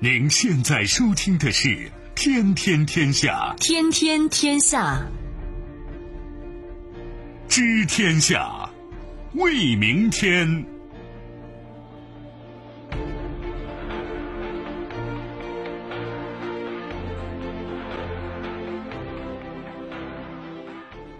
您现在收听的是《天天天下》，天天天下，知天下，为明天。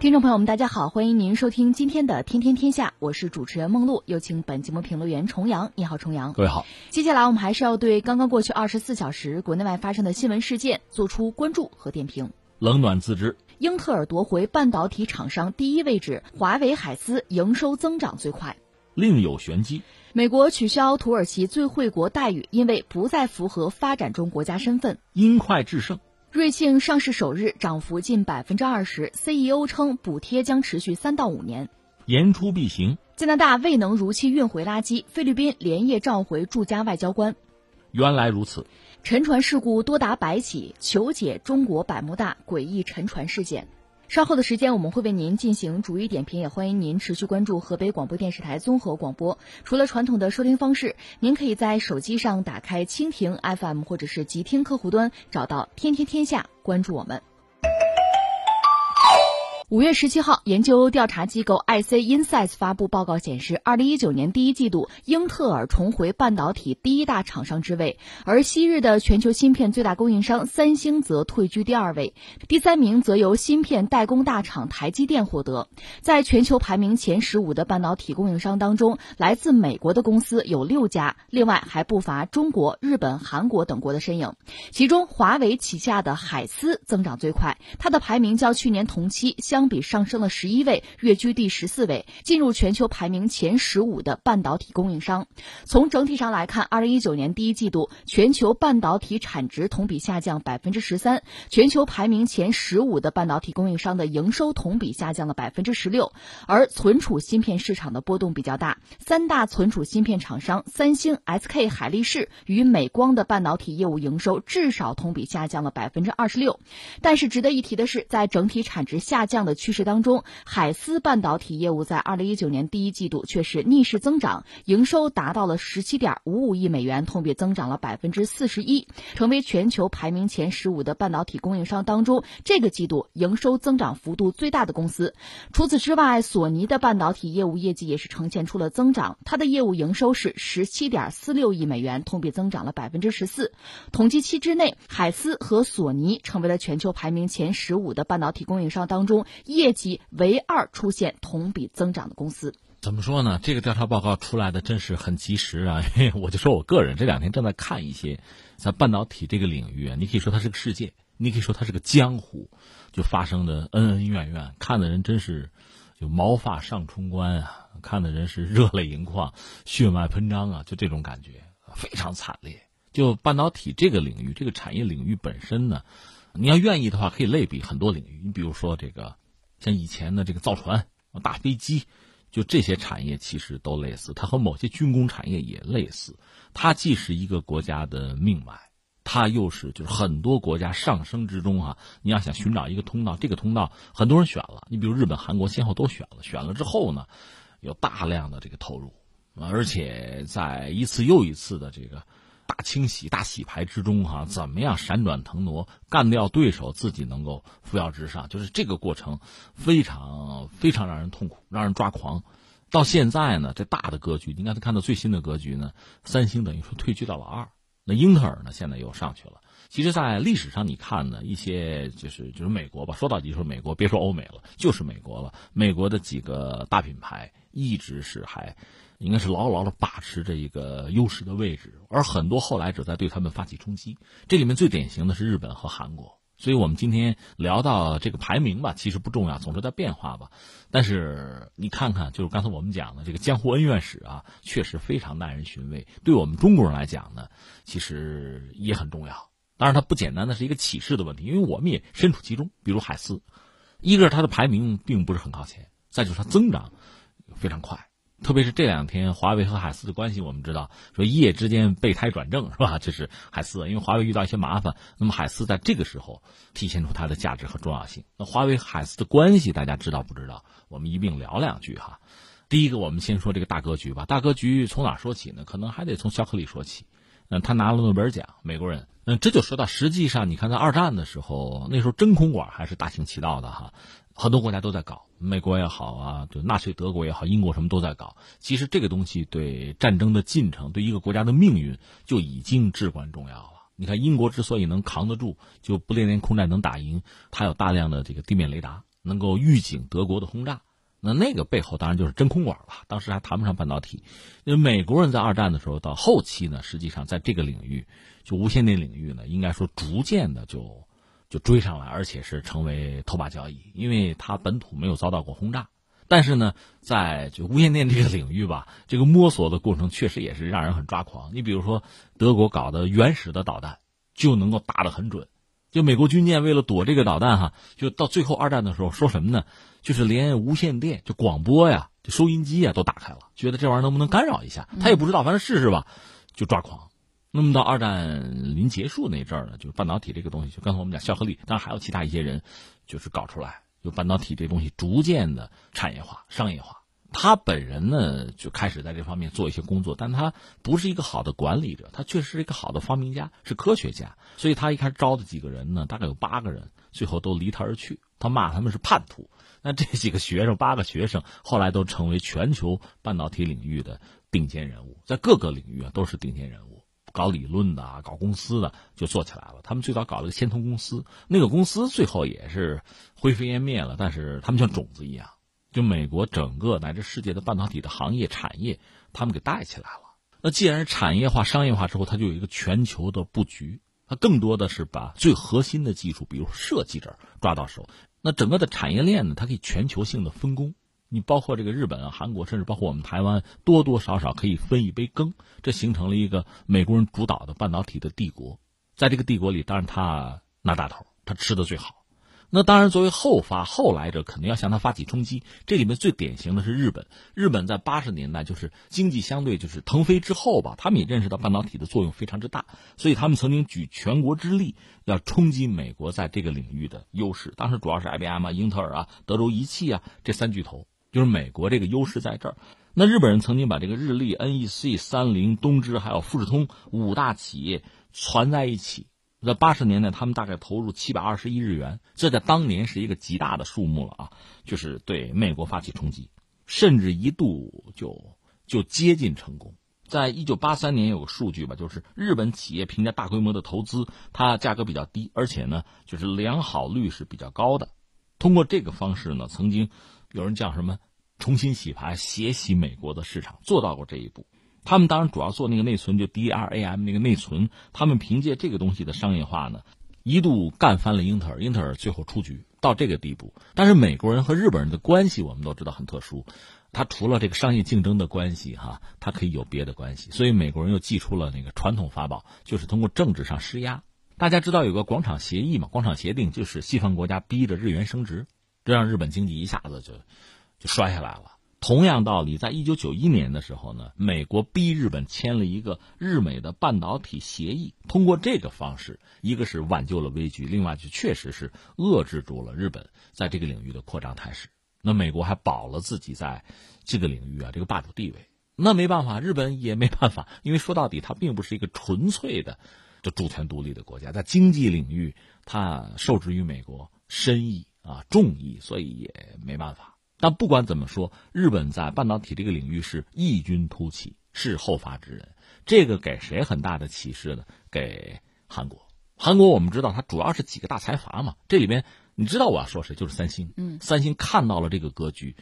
听众朋友们，大家好，欢迎您收听今天的《天天天下》，我是主持人梦露，有请本节目评论员重阳。你好，重阳。各位好。接下来我们还是要对刚刚过去二十四小时国内外发生的新闻事件做出关注和点评。冷暖自知。英特尔夺回半导体厂商第一位置，华为海思营收增长最快。另有玄机。美国取消土耳其最惠国待遇，因为不再符合发展中国家身份。因快制胜。瑞幸上市首日涨幅近百分之二十，CEO 称补贴将持续三到五年。言出必行。加拿大未能如期运回垃圾，菲律宾连夜召回驻加外交官。原来如此。沉船事故多达百起，求解中国百慕大诡异沉船事件。稍后的时间，我们会为您进行逐一点评，也欢迎您持续关注河北广播电视台综合广播。除了传统的收听方式，您可以在手机上打开蜻蜓 FM 或者是极听客户端，找到“天天天下”，关注我们。五月十七号，研究调查机构 IC Insights 发布报告显示，二零一九年第一季度，英特尔重回半导体第一大厂商之位，而昔日的全球芯片最大供应商三星则退居第二位，第三名则由芯片代工大厂台积电获得。在全球排名前十五的半导体供应商当中，来自美国的公司有六家，另外还不乏中国、日本、韩国等国的身影。其中，华为旗下的海思增长最快，它的排名较去年同期相。相比上升了十一位，跃居第十四位，进入全球排名前十五的半导体供应商。从整体上来看，二零一九年第一季度全球半导体产值同比下降百分之十三，全球排名前十五的半导体供应商的营收同比下降了百分之十六。而存储芯片市场的波动比较大，三大存储芯片厂商三星、SK 海力士与美光的半导体业务营收至少同比下降了百分之二十六。但是值得一提的是，在整体产值下降的的趋势当中，海思半导体业务在二零一九年第一季度却是逆势增长，营收达到了十七点五五亿美元，同比增长了百分之四十一，成为全球排名前十五的半导体供应商当中这个季度营收增长幅度最大的公司。除此之外，索尼的半导体业务业绩也是呈现出了增长，它的业务营收是十七点四六亿美元，同比增长了百分之十四。统计期之内，海思和索尼成为了全球排名前十五的半导体供应商当中。业绩唯二出现同比增长的公司，怎么说呢？这个调查报告出来的真是很及时啊！我就说我个人这两天正在看一些在半导体这个领域啊，你可以说它是个世界，你可以说它是个江湖，就发生的恩恩怨怨，看的人真是就毛发上冲冠啊，看的人是热泪盈眶、血脉喷张啊，就这种感觉非常惨烈。就半导体这个领域，这个产业领域本身呢，你要愿意的话，可以类比很多领域，你比如说这个。像以前的这个造船、大飞机，就这些产业其实都类似，它和某些军工产业也类似。它既是一个国家的命脉，它又是就是很多国家上升之中啊。你要想寻找一个通道，这个通道很多人选了，你比如日本、韩国先后都选了，选了之后呢，有大量的这个投入，而且在一次又一次的这个。大清洗、大洗牌之中，哈，怎么样闪转腾挪，干掉对手，自己能够扶摇直上，就是这个过程，非常非常让人痛苦，让人抓狂。到现在呢，这大的格局，你刚才看到最新的格局呢，三星等于说退居到了二，那英特尔呢，现在又上去了。其实，在历史上你看呢，一些就是就是美国吧，说到底就是美国，别说欧美了，就是美国了。美国的几个大品牌一直是还。应该是牢牢的把持着一个优势的位置，而很多后来者在对他们发起冲击。这里面最典型的是日本和韩国。所以我们今天聊到这个排名吧，其实不重要，总是在变化吧。但是你看看，就是刚才我们讲的这个江湖恩怨史啊，确实非常耐人寻味。对我们中国人来讲呢，其实也很重要。当然，它不简单的是一个启示的问题，因为我们也身处其中。比如海思，一个是它的排名并不是很靠前，再就是它增长非常快。特别是这两天，华为和海思的关系，我们知道说一夜之间备胎转正是吧？这是海思，因为华为遇到一些麻烦，那么海思在这个时候体现出它的价值和重要性。那华为海思的关系，大家知道不知道？我们一并聊两句哈。第一个，我们先说这个大格局吧。大格局从哪说起呢？可能还得从巧克力说起。嗯，他拿了诺贝尔奖，美国人。嗯，这就说到，实际上你看，在二战的时候，那时候真空管还是大行其道的哈，很多国家都在搞，美国也好啊，就纳粹德国也好，英国什么都在搞。其实这个东西对战争的进程，对一个国家的命运就已经至关重要了。你看，英国之所以能扛得住，就不列颠空战能打赢，它有大量的这个地面雷达，能够预警德国的轰炸。那那个背后当然就是真空管了，当时还谈不上半导体。因为美国人在二战的时候到后期呢，实际上在这个领域，就无线电领域呢，应该说逐渐的就就追上来，而且是成为头把交椅，因为它本土没有遭到过轰炸。但是呢，在就无线电这个领域吧，这个摸索的过程确实也是让人很抓狂。你比如说德国搞的原始的导弹就能够打得很准，就美国军舰为了躲这个导弹哈，就到最后二战的时候说什么呢？就是连无线电就广播呀，就收音机呀都打开了，觉得这玩意儿能不能干扰一下？他也不知道，反正试试吧，就抓狂。那么到二战临结束那阵儿呢，就是半导体这个东西，就刚才我们讲肖克利，当然还有其他一些人，就是搞出来，就半导体这东西逐渐的产业化、商业化。他本人呢就开始在这方面做一些工作，但他不是一个好的管理者，他确实是一个好的发明家，是科学家。所以他一开始招的几个人呢，大概有八个人，最后都离他而去，他骂他们是叛徒。那这几个学生，八个学生，后来都成为全球半导体领域的顶尖人物，在各个领域啊都是顶尖人物，搞理论的、搞公司的就做起来了。他们最早搞了个先通公司，那个公司最后也是灰飞烟灭了，但是他们像种子一样，就美国整个乃至世界的半导体的行业产业，他们给带起来了。那既然产业化、商业化之后，它就有一个全球的布局，它更多的是把最核心的技术，比如设计这儿抓到手。那整个的产业链呢，它可以全球性的分工，你包括这个日本啊、韩国，甚至包括我们台湾，多多少少可以分一杯羹，这形成了一个美国人主导的半导体的帝国。在这个帝国里，当然他拿大头，他吃的最好。那当然，作为后发后来者，肯定要向他发起冲击。这里面最典型的是日本。日本在八十年代就是经济相对就是腾飞之后吧，他们也认识到半导体的作用非常之大，所以他们曾经举全国之力要冲击美国在这个领域的优势。当时主要是 IBM 啊、英特尔啊、德州仪器啊这三巨头，就是美国这个优势在这儿。那日本人曾经把这个日立、NEC、三菱、东芝还有富士通五大企业攒在一起。在八十年代，他们大概投入七百二十亿日元，这在当年是一个极大的数目了啊！就是对美国发起冲击，甚至一度就就接近成功。在一九八三年有个数据吧，就是日本企业评价大规模的投资，它价格比较低，而且呢，就是良好率是比较高的。通过这个方式呢，曾经有人叫什么重新洗牌、血洗美国的市场，做到过这一步。他们当然主要做那个内存，就 DRAM 那个内存。他们凭借这个东西的商业化呢，一度干翻了英特尔，英特尔最后出局到这个地步。但是美国人和日本人的关系我们都知道很特殊，他除了这个商业竞争的关系哈，他可以有别的关系。所以美国人又祭出了那个传统法宝，就是通过政治上施压。大家知道有个广场协议嘛？广场协定就是西方国家逼着日元升值，这让日本经济一下子就就摔下来了。同样道理，在一九九一年的时候呢，美国逼日本签了一个日美的半导体协议。通过这个方式，一个是挽救了危局，另外就确实是遏制住了日本在这个领域的扩张态势。那美国还保了自己在这个领域啊这个霸主地位。那没办法，日本也没办法，因为说到底，它并不是一个纯粹的就主权独立的国家，在经济领域它受制于美国深意啊众议，所以也没办法。但不管怎么说，日本在半导体这个领域是异军突起，是后发制人。这个给谁很大的启示呢？给韩国。韩国我们知道，它主要是几个大财阀嘛。这里边你知道我要说谁？就是三星。嗯，三星看到了这个格局，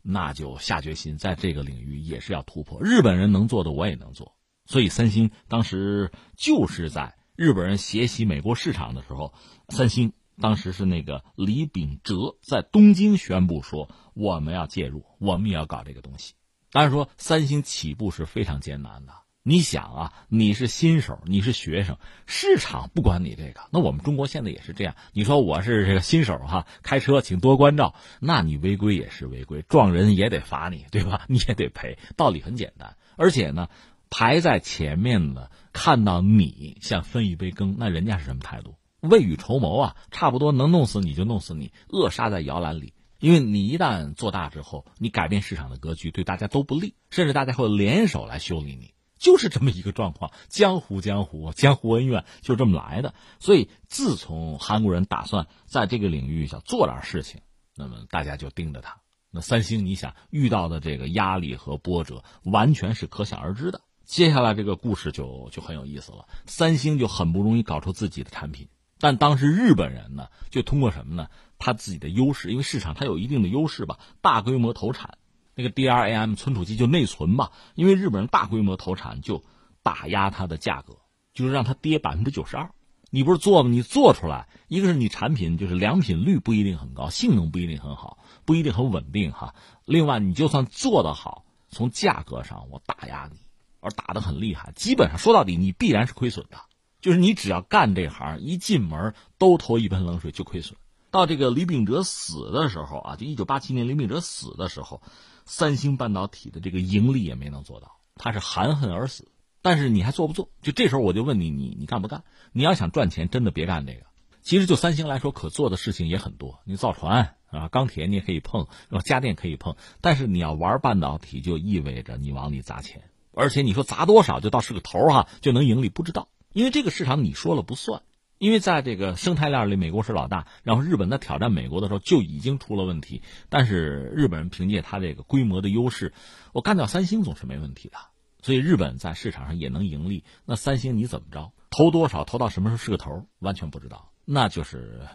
那就下决心在这个领域也是要突破。日本人能做的，我也能做。所以三星当时就是在日本人学习美国市场的时候，三星。当时是那个李秉哲在东京宣布说：“我们要介入，我们也要搞这个东西。”当然说，三星起步是非常艰难的。你想啊，你是新手，你是学生，市场不管你这个。那我们中国现在也是这样。你说我是这个新手哈，开车请多关照，那你违规也是违规，撞人也得罚你，对吧？你也得赔。道理很简单。而且呢，排在前面的看到你想分一杯羹，那人家是什么态度？未雨绸缪啊，差不多能弄死你就弄死你，扼杀在摇篮里。因为你一旦做大之后，你改变市场的格局，对大家都不利，甚至大家会联手来修理你。就是这么一个状况。江湖江湖，江湖恩怨就这么来的。所以，自从韩国人打算在这个领域想做点事情，那么大家就盯着他。那三星，你想遇到的这个压力和波折，完全是可想而知的。接下来这个故事就就很有意思了。三星就很不容易搞出自己的产品，但当时日本人呢，就通过什么呢？他自己的优势，因为市场它有一定的优势吧，大规模投产，那个 DRAM 存储器就内存吧，因为日本人大规模投产就打压它的价格，就是让它跌百分之九十二。你不是做吗？你做出来，一个是你产品就是良品率不一定很高，性能不一定很好，不一定很稳定哈。另外，你就算做得好，从价格上我打压你，而打得很厉害，基本上说到底你必然是亏损的。就是你只要干这行，一进门都投一盆冷水就亏损。到这个李秉哲死的时候啊，就一九八七年李秉哲死的时候，三星半导体的这个盈利也没能做到，他是含恨而死。但是你还做不做？就这时候我就问你，你你干不干？你要想赚钱，真的别干这个。其实就三星来说，可做的事情也很多。你造船啊，钢铁你也可以碰，家电可以碰。但是你要玩半导体，就意味着你往里砸钱，而且你说砸多少就到是个头哈，就能盈利？不知道，因为这个市场你说了不算。因为在这个生态链里，美国是老大，然后日本在挑战美国的时候就已经出了问题。但是日本人凭借他这个规模的优势，我干掉三星总是没问题的。所以日本在市场上也能盈利。那三星你怎么着？投多少？投到什么时候是个头？完全不知道。那就是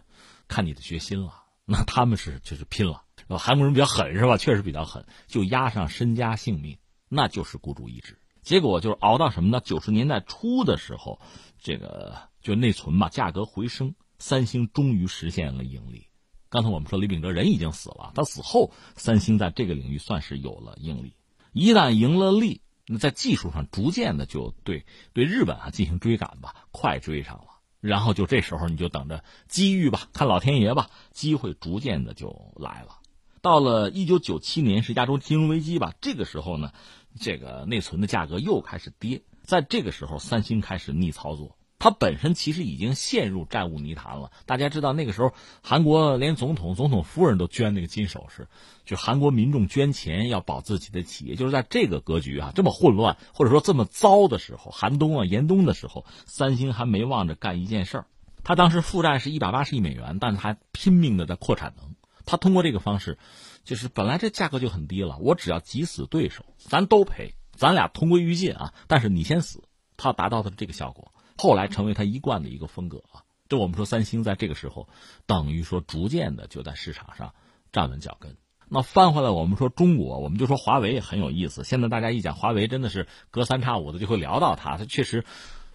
看你的决心了。那他们是就是拼了。韩国人比较狠是吧？确实比较狠，就押上身家性命，那就是孤注一掷。结果就是熬到什么呢？九十年代初的时候，这个。就内存嘛，价格回升，三星终于实现了盈利。刚才我们说李秉哲人已经死了，他死后，三星在这个领域算是有了盈利。一旦赢了利，那在技术上逐渐的就对对日本啊进行追赶吧，快追上了。然后就这时候你就等着机遇吧，看老天爷吧，机会逐渐的就来了。到了一九九七年是亚洲金融危机吧，这个时候呢，这个内存的价格又开始跌，在这个时候，三星开始逆操作。它本身其实已经陷入债务泥潭了。大家知道，那个时候韩国连总统、总统夫人都捐那个金首饰，就韩国民众捐钱要保自己的企业。就是在这个格局啊，这么混乱或者说这么糟的时候，寒冬啊、严冬的时候，三星还没忘着干一件事儿。他当时负债是一百八十亿美元，但是还拼命的在扩产能。他通过这个方式，就是本来这价格就很低了，我只要挤死对手，咱都赔，咱俩同归于尽啊。但是你先死，他达到的是这个效果。后来成为他一贯的一个风格啊，就我们说三星在这个时候，等于说逐渐的就在市场上站稳脚跟。那翻回来我们说中国，我们就说华为也很有意思。现在大家一讲华为，真的是隔三差五的就会聊到它。它确实，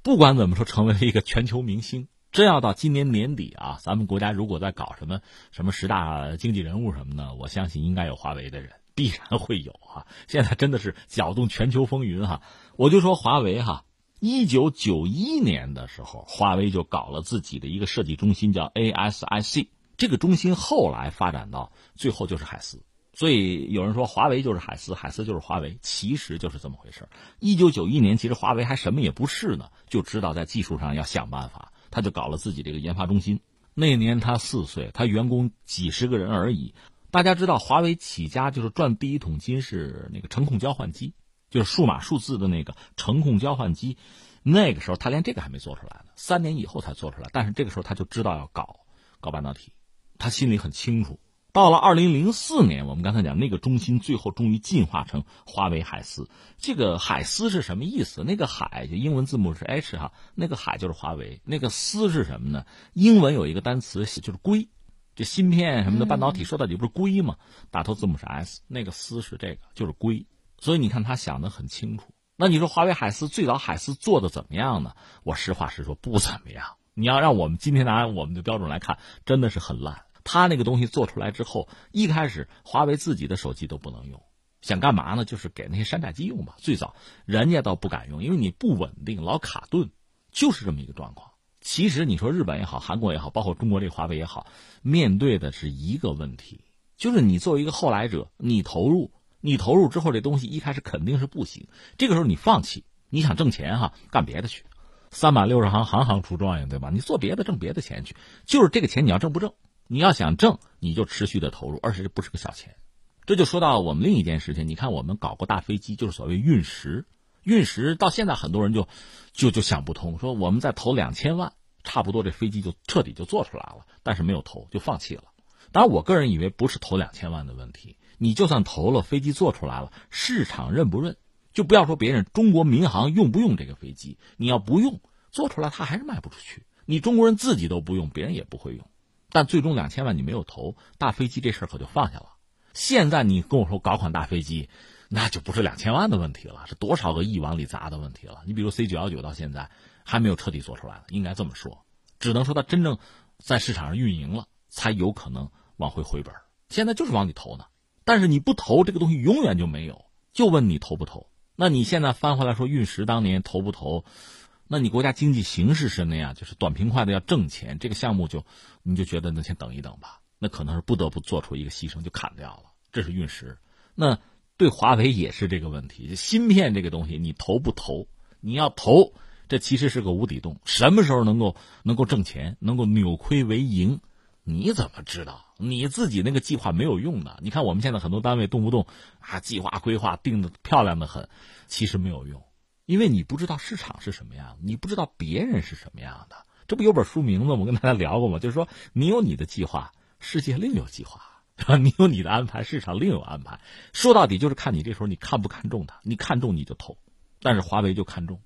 不管怎么说，成为了一个全球明星。真要到今年年底啊，咱们国家如果在搞什么什么十大经济人物什么的，我相信应该有华为的人，必然会有啊。现在真的是搅动全球风云哈。我就说华为哈。一九九一年的时候，华为就搞了自己的一个设计中心，叫 ASIC。这个中心后来发展到最后就是海思，所以有人说华为就是海思，海思就是华为，其实就是这么回事。一九九一年，其实华为还什么也不是呢，就知道在技术上要想办法，他就搞了自己这个研发中心。那年他四岁，他员工几十个人而已。大家知道，华为起家就是赚第一桶金是那个程控交换机。就是数码数字的那个程控交换机，那个时候他连这个还没做出来呢，三年以后才做出来。但是这个时候他就知道要搞搞半导体，他心里很清楚。到了二零零四年，我们刚才讲那个中心最后终于进化成华为海思。这个海思是什么意思？那个海就英文字母是 H 哈，那个海就是华为。那个思是什么呢？英文有一个单词就是硅，这芯片什么的半导体说到底不是硅吗？打头字母是 S，那个思是这个，就是硅。所以你看，他想的很清楚。那你说华为海思最早海思做的怎么样呢？我实话实说，不怎么样。你要让我们今天拿我们的标准来看，真的是很烂。他那个东西做出来之后，一开始华为自己的手机都不能用，想干嘛呢？就是给那些山寨机用吧。最早人家倒不敢用，因为你不稳定，老卡顿，就是这么一个状况。其实你说日本也好，韩国也好，包括中国这华为也好，面对的是一个问题，就是你作为一个后来者，你投入。你投入之后，这东西一开始肯定是不行。这个时候你放弃，你想挣钱哈，干别的去。三百六十行，行行出状元，对吧？你做别的，挣别的钱去。就是这个钱你要挣不挣？你要想挣，你就持续的投入，而且这不是个小钱。这就说到我们另一件事情。你看，我们搞过大飞机，就是所谓运十。运十到现在很多人就就就想不通，说我们再投两千万，差不多这飞机就彻底就做出来了，但是没有投，就放弃了。当然，我个人以为不是投两千万的问题，你就算投了，飞机做出来了，市场认不认？就不要说别人，中国民航用不用这个飞机？你要不用，做出来它还是卖不出去。你中国人自己都不用，别人也不会用。但最终两千万你没有投，大飞机这事儿可就放下了。现在你跟我说搞款大飞机，那就不是两千万的问题了，是多少个亿往里砸的问题了。你比如 C 九幺九到现在还没有彻底做出来，应该这么说，只能说它真正在市场上运营了，才有可能往回回本。现在就是往里投呢，但是你不投，这个东西永远就没有。就问你投不投？那你现在翻回来说运十当年投不投？那你国家经济形势是那样，就是短平快的要挣钱，这个项目就，你就觉得那先等一等吧。那可能是不得不做出一个牺牲，就砍掉了。这是运十。那对华为也是这个问题，芯片这个东西你投不投？你要投，这其实是个无底洞。什么时候能够能够挣钱，能够扭亏为盈？你怎么知道？你自己那个计划没有用的。你看我们现在很多单位动不动啊计划规划定的漂亮的很，其实没有用。因为你不知道市场是什么样，你不知道别人是什么样的。这不有本书名字我跟大家聊过吗？就是说，你有你的计划，世界另有计划；你有你的安排，市场另有安排。说到底就是看你这时候你看不看重它，你看重你就投。但是华为就看重。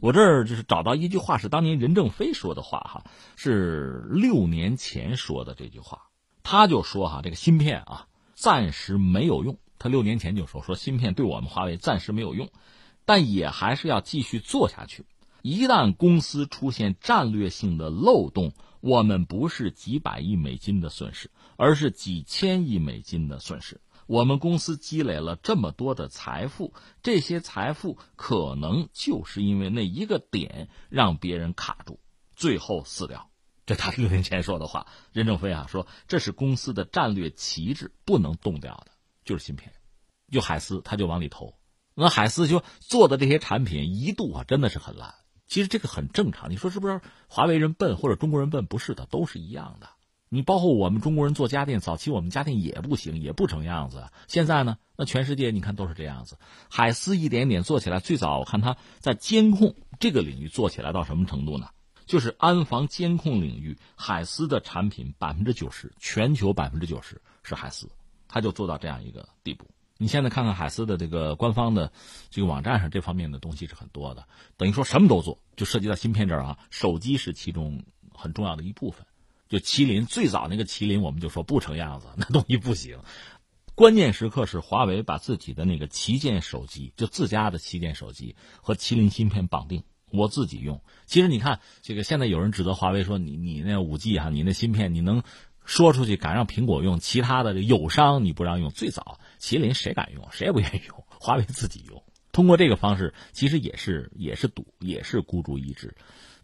我这儿就是找到一句话，是当年任正非说的话，哈，是六年前说的这句话。他就说哈，这个芯片啊，暂时没有用。他六年前就说，说芯片对我们华为暂时没有用。但也还是要继续做下去。一旦公司出现战略性的漏洞，我们不是几百亿美金的损失，而是几千亿美金的损失。我们公司积累了这么多的财富，这些财富可能就是因为那一个点让别人卡住，最后死掉。这他六年前说的话。任正非啊说，这是公司的战略旗帜，不能动掉的，就是芯片。就海思，他就往里投。那海思就做的这些产品一度啊真的是很烂，其实这个很正常。你说是不是？华为人笨或者中国人笨？不是的，都是一样的。你包括我们中国人做家电，早期我们家电也不行，也不成样子。现在呢，那全世界你看都是这样子。海思一点点做起来，最早我看他在监控这个领域做起来到什么程度呢？就是安防监控领域，海思的产品百分之九十，全球百分之九十是海思，他就做到这样一个地步。你现在看看海思的这个官方的这个网站上，这方面的东西是很多的，等于说什么都做，就涉及到芯片这儿啊，手机是其中很重要的一部分。就麒麟最早那个麒麟，我们就说不成样子，那东西不行。关键时刻是华为把自己的那个旗舰手机，就自家的旗舰手机和麒麟芯片绑定，我自己用。其实你看，这个现在有人指责华为说你你那五 G 哈，你那芯片你能。说出去敢让苹果用，其他的友商你不让用。最早麒麟谁敢用？谁也不愿意用。华为自己用，通过这个方式，其实也是也是赌，也是孤注一掷，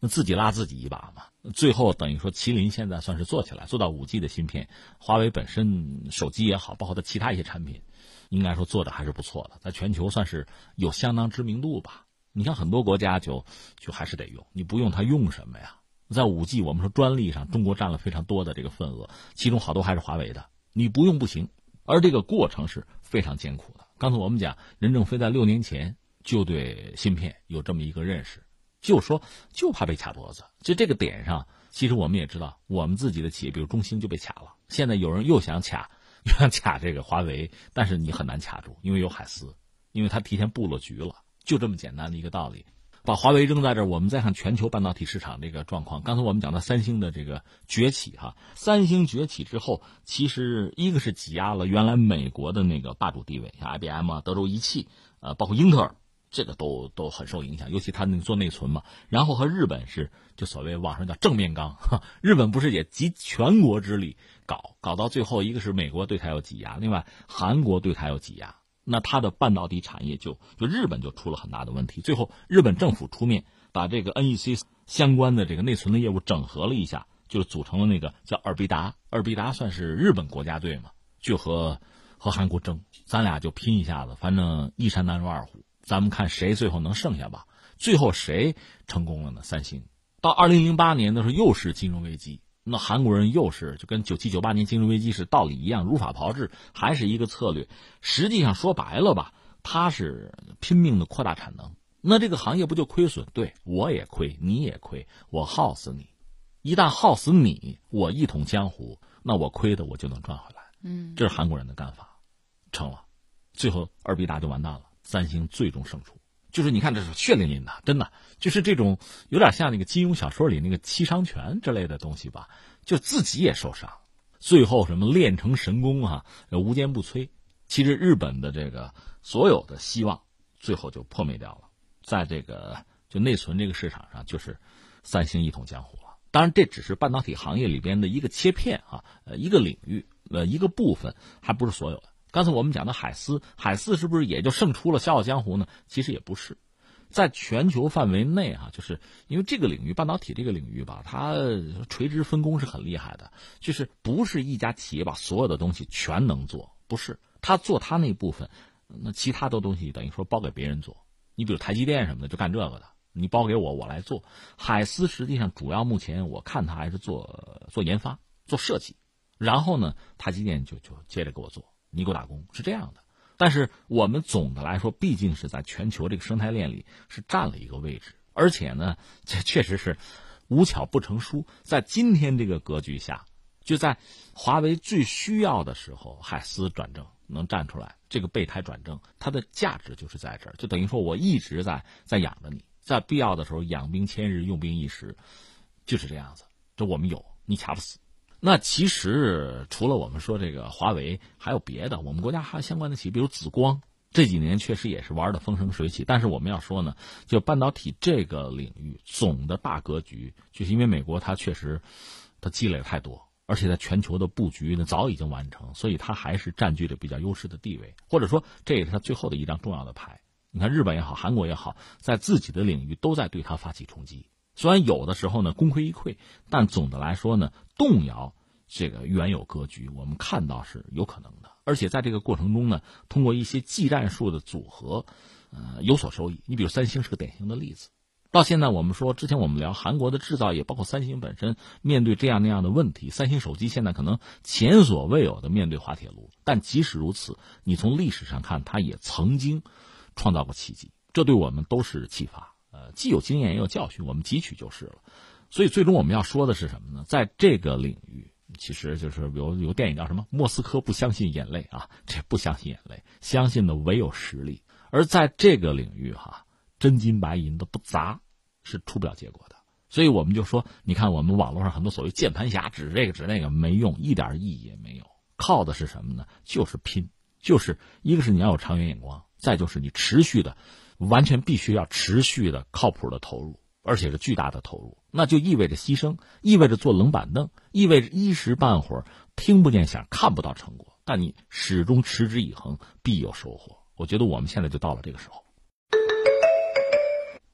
那自己拉自己一把嘛。最后等于说，麒麟现在算是做起来，做到五 G 的芯片。华为本身手机也好，包括它其他一些产品，应该说做的还是不错的，在全球算是有相当知名度吧。你像很多国家就就还是得用，你不用它用什么呀？在五 G，我们说专利上，中国占了非常多的这个份额，其中好多还是华为的。你不用不行，而这个过程是非常艰苦的。刚才我们讲，任正非在六年前就对芯片有这么一个认识，就说就怕被卡脖子。就这个点上，其实我们也知道，我们自己的企业，比如中兴就被卡了。现在有人又想卡，又想卡这个华为，但是你很难卡住，因为有海思，因为他提前布了局了，就这么简单的一个道理。把华为扔在这儿，我们再看全球半导体市场这个状况。刚才我们讲到三星的这个崛起，哈，三星崛起之后，其实一个是挤压了原来美国的那个霸主地位，像 IBM 啊、德州仪器，呃，包括英特尔，这个都都很受影响。尤其他那做内存嘛，然后和日本是就所谓网上叫正面刚，日本不是也集全国之力搞，搞到最后，一个是美国对他有挤压，另外韩国对他有挤压。那它的半导体产业就就日本就出了很大的问题，最后日本政府出面把这个 NEC 相关的这个内存的业务整合了一下，就组成了那个叫尔必达，尔必达算是日本国家队嘛，就和和韩国争，咱俩就拼一下子，反正一山难容二虎，咱们看谁最后能剩下吧。最后谁成功了呢？三星。到二零零八年的时候又是金融危机。那韩国人又是就跟九七九八年金融危机是道理一样，如法炮制，还是一个策略。实际上说白了吧，他是拼命的扩大产能，那这个行业不就亏损？对我也亏，你也亏，我耗死你。一旦耗死你，我一统江湖，那我亏的我就能赚回来。嗯，这是韩国人的干法，成了，最后二必大就完蛋了，三星最终胜出。就是你看，这是血淋淋的，真的就是这种有点像那个金庸小说里那个七伤拳之类的东西吧，就自己也受伤，最后什么练成神功啊，无坚不摧。其实日本的这个所有的希望，最后就破灭掉了，在这个就内存这个市场上，就是三星一统江湖了。当然，这只是半导体行业里边的一个切片啊，呃，一个领域，呃，一个部分，还不是所有的。刚才我们讲的海思，海思是不是也就胜出了《笑傲江湖》呢？其实也不是，在全球范围内哈，就是因为这个领域，半导体这个领域吧，它垂直分工是很厉害的，就是不是一家企业把所有的东西全能做，不是，他做他那部分，那其他的东西等于说包给别人做。你比如台积电什么的，就干这个的，你包给我，我来做。海思实际上主要目前我看他还是做做研发、做设计，然后呢，台积电就就接着给我做。你给我打工是这样的，但是我们总的来说，毕竟是在全球这个生态链里是占了一个位置，而且呢，这确实是无巧不成书。在今天这个格局下，就在华为最需要的时候，海思转正能站出来，这个备胎转正，它的价值就是在这儿，就等于说我一直在在养着你，在必要的时候养兵千日，用兵一时，就是这样子。这我们有，你卡不死。那其实除了我们说这个华为，还有别的，我们国家还有相关的企业，比如紫光，这几年确实也是玩的风生水起。但是我们要说呢，就半导体这个领域总的大格局，就是因为美国它确实它积累太多，而且在全球的布局呢早已经完成，所以它还是占据着比较优势的地位，或者说这也是它最后的一张重要的牌。你看日本也好，韩国也好，在自己的领域都在对它发起冲击。虽然有的时候呢功亏一篑，但总的来说呢，动摇这个原有格局，我们看到是有可能的。而且在这个过程中呢，通过一些技战术的组合，呃，有所收益。你比如三星是个典型的例子。到现在我们说，之前我们聊韩国的制造业，包括三星本身面对这样那样的问题，三星手机现在可能前所未有的面对滑铁卢。但即使如此，你从历史上看，它也曾经创造过奇迹，这对我们都是启发。呃，既有经验也有教训，我们汲取就是了。所以，最终我们要说的是什么呢？在这个领域，其实就是有有电影叫什么《莫斯科不相信眼泪》啊，这不相信眼泪，相信的唯有实力。而在这个领域，哈，真金白银的不砸，是出不了结果的。所以，我们就说，你看我们网络上很多所谓键盘侠指这个指那个，没用，一点意义也没有。靠的是什么呢？就是拼，就是一个是你要有长远眼光，再就是你持续的。完全必须要持续的、靠谱的投入，而且是巨大的投入，那就意味着牺牲，意味着坐冷板凳，意味着一时半会儿听不见响、看不到成果。但你始终持之以恒，必有收获。我觉得我们现在就到了这个时候。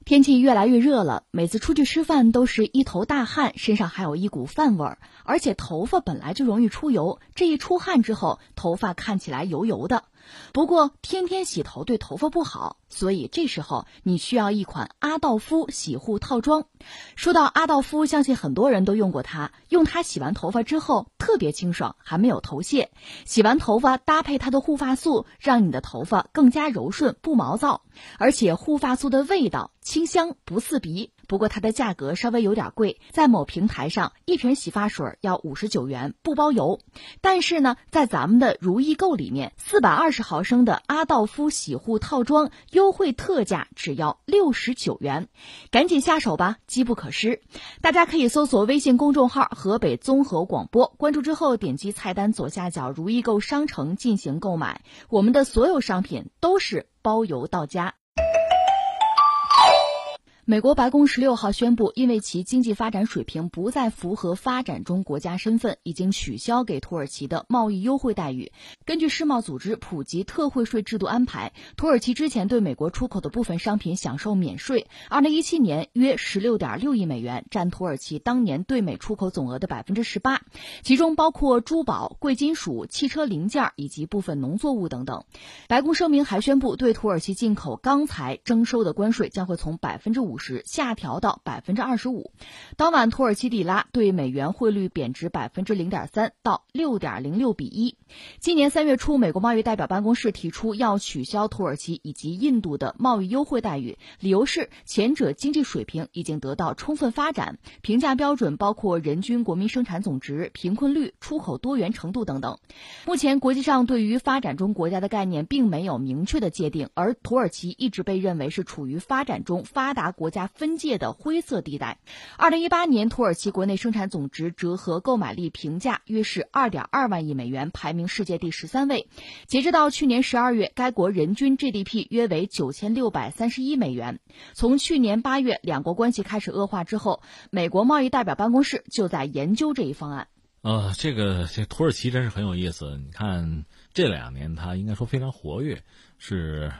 天气越来越热了，每次出去吃饭都是一头大汗，身上还有一股饭味儿，而且头发本来就容易出油，这一出汗之后，头发看起来油油的。不过天天洗头对头发不好，所以这时候你需要一款阿道夫洗护套装。说到阿道夫，相信很多人都用过它。用它洗完头发之后特别清爽，还没有头屑。洗完头发搭配它的护发素，让你的头发更加柔顺不毛躁。而且护发素的味道清香不刺鼻。不过它的价格稍微有点贵，在某平台上一瓶洗发水要五十九元，不包邮。但是呢，在咱们的如意购里面，四百二十毫升的阿道夫洗护套装优惠特价只要六十九元，赶紧下手吧，机不可失。大家可以搜索微信公众号“河北综合广播”，关注之后点击菜单左下角如意购商城进行购买，我们的所有商品都是包邮到家。美国白宫十六号宣布，因为其经济发展水平不再符合发展中国家身份，已经取消给土耳其的贸易优惠待遇。根据世贸组织普及特惠税制度安排，土耳其之前对美国出口的部分商品享受免税。二零一七年约十六点六亿美元，占土耳其当年对美出口总额的百分之十八，其中包括珠宝、贵金属、汽车零件以及部分农作物等等。白宫声明还宣布，对土耳其进口钢材征收的关税将会从百分之五。十下调到百分之二十五。当晚，土耳其里拉对美元汇率贬值百分之零点三到六点零六比一。今年三月初，美国贸易代表办公室提出要取消土耳其以及印度的贸易优惠待遇，理由是前者经济水平已经得到充分发展，评价标准包括人均国民生产总值、贫困率、出口多元程度等等。目前，国际上对于发展中国家的概念并没有明确的界定，而土耳其一直被认为是处于发展中发达国国家分界的灰色地带。二零一八年，土耳其国内生产总值折合购买力评价约是二点二万亿美元，排名世界第十三位。截止到去年十二月，该国人均 GDP 约为九千六百三十一美元。从去年八月两国关系开始恶化之后，美国贸易代表办公室就在研究这一方案。呃，这个这土耳其真是很有意思。你看这两年，它应该说非常活跃，是。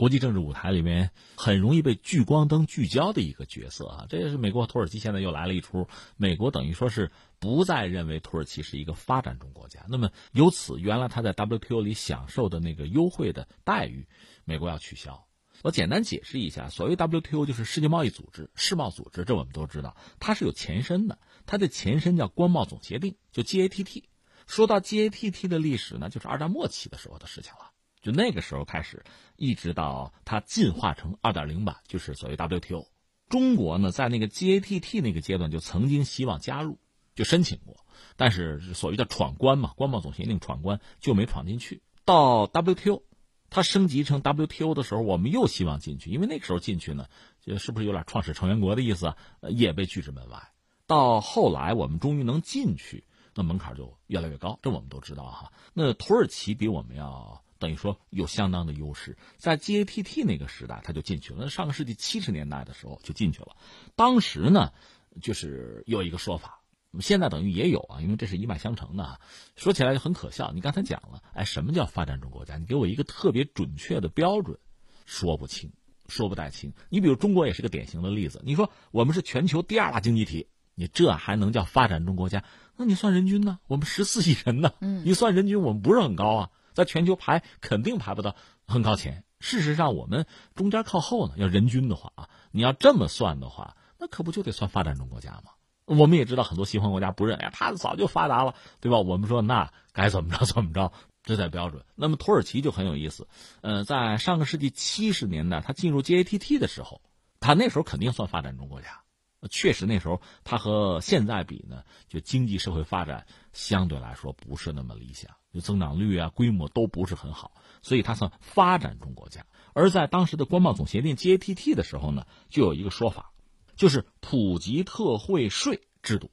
国际政治舞台里面很容易被聚光灯聚焦的一个角色啊，这也是美国土耳其现在又来了一出。美国等于说是不再认为土耳其是一个发展中国家，那么由此原来他在 WTO 里享受的那个优惠的待遇，美国要取消。我简单解释一下，所谓 WTO 就是世界贸易组织、世贸组织，这我们都知道，它是有前身的，它的前身叫关贸总协定，就 GATT。说到 GATT 的历史呢，就是二战末期的时候的事情了。就那个时候开始，一直到它进化成二点零版，就是所谓 WTO。中国呢，在那个 GATT 那个阶段就曾经希望加入，就申请过，但是所谓的闯关嘛，关贸总协定闯关就没闯进去。到 WTO，它升级成 WTO 的时候，我们又希望进去，因为那个时候进去呢，就是不是有点创始成员国的意思啊？也被拒之门外。到后来我们终于能进去，那门槛就越来越高，这我们都知道哈。那土耳其比我们要。等于说有相当的优势，在 GATT 那个时代他就进去了。上个世纪七十年代的时候就进去了。当时呢，就是有一个说法，现在等于也有啊，因为这是一脉相承的。说起来就很可笑。你刚才讲了，哎，什么叫发展中国家？你给我一个特别准确的标准，说不清，说不太清。你比如中国也是个典型的例子。你说我们是全球第二大经济体，你这还能叫发展中国家？那你算人均呢？我们十四亿人呢？嗯，你算人均，我们不是很高啊。在全球排肯定排不到很高前。事实上，我们中间靠后呢。要人均的话啊，你要这么算的话，那可不就得算发展中国家吗？我们也知道很多西方国家不认，哎，他早就发达了，对吧？我们说那该怎么着怎么着，这才标准。那么土耳其就很有意思，呃，在上个世纪七十年代，他进入 GATT 的时候，他那时候肯定算发展中国家。确实，那时候他和现在比呢，就经济社会发展相对来说不是那么理想。就增长率啊，规模都不是很好，所以它算发展中国家。而在当时的关贸总协定 GATT 的时候呢，就有一个说法，就是普及特惠税制度。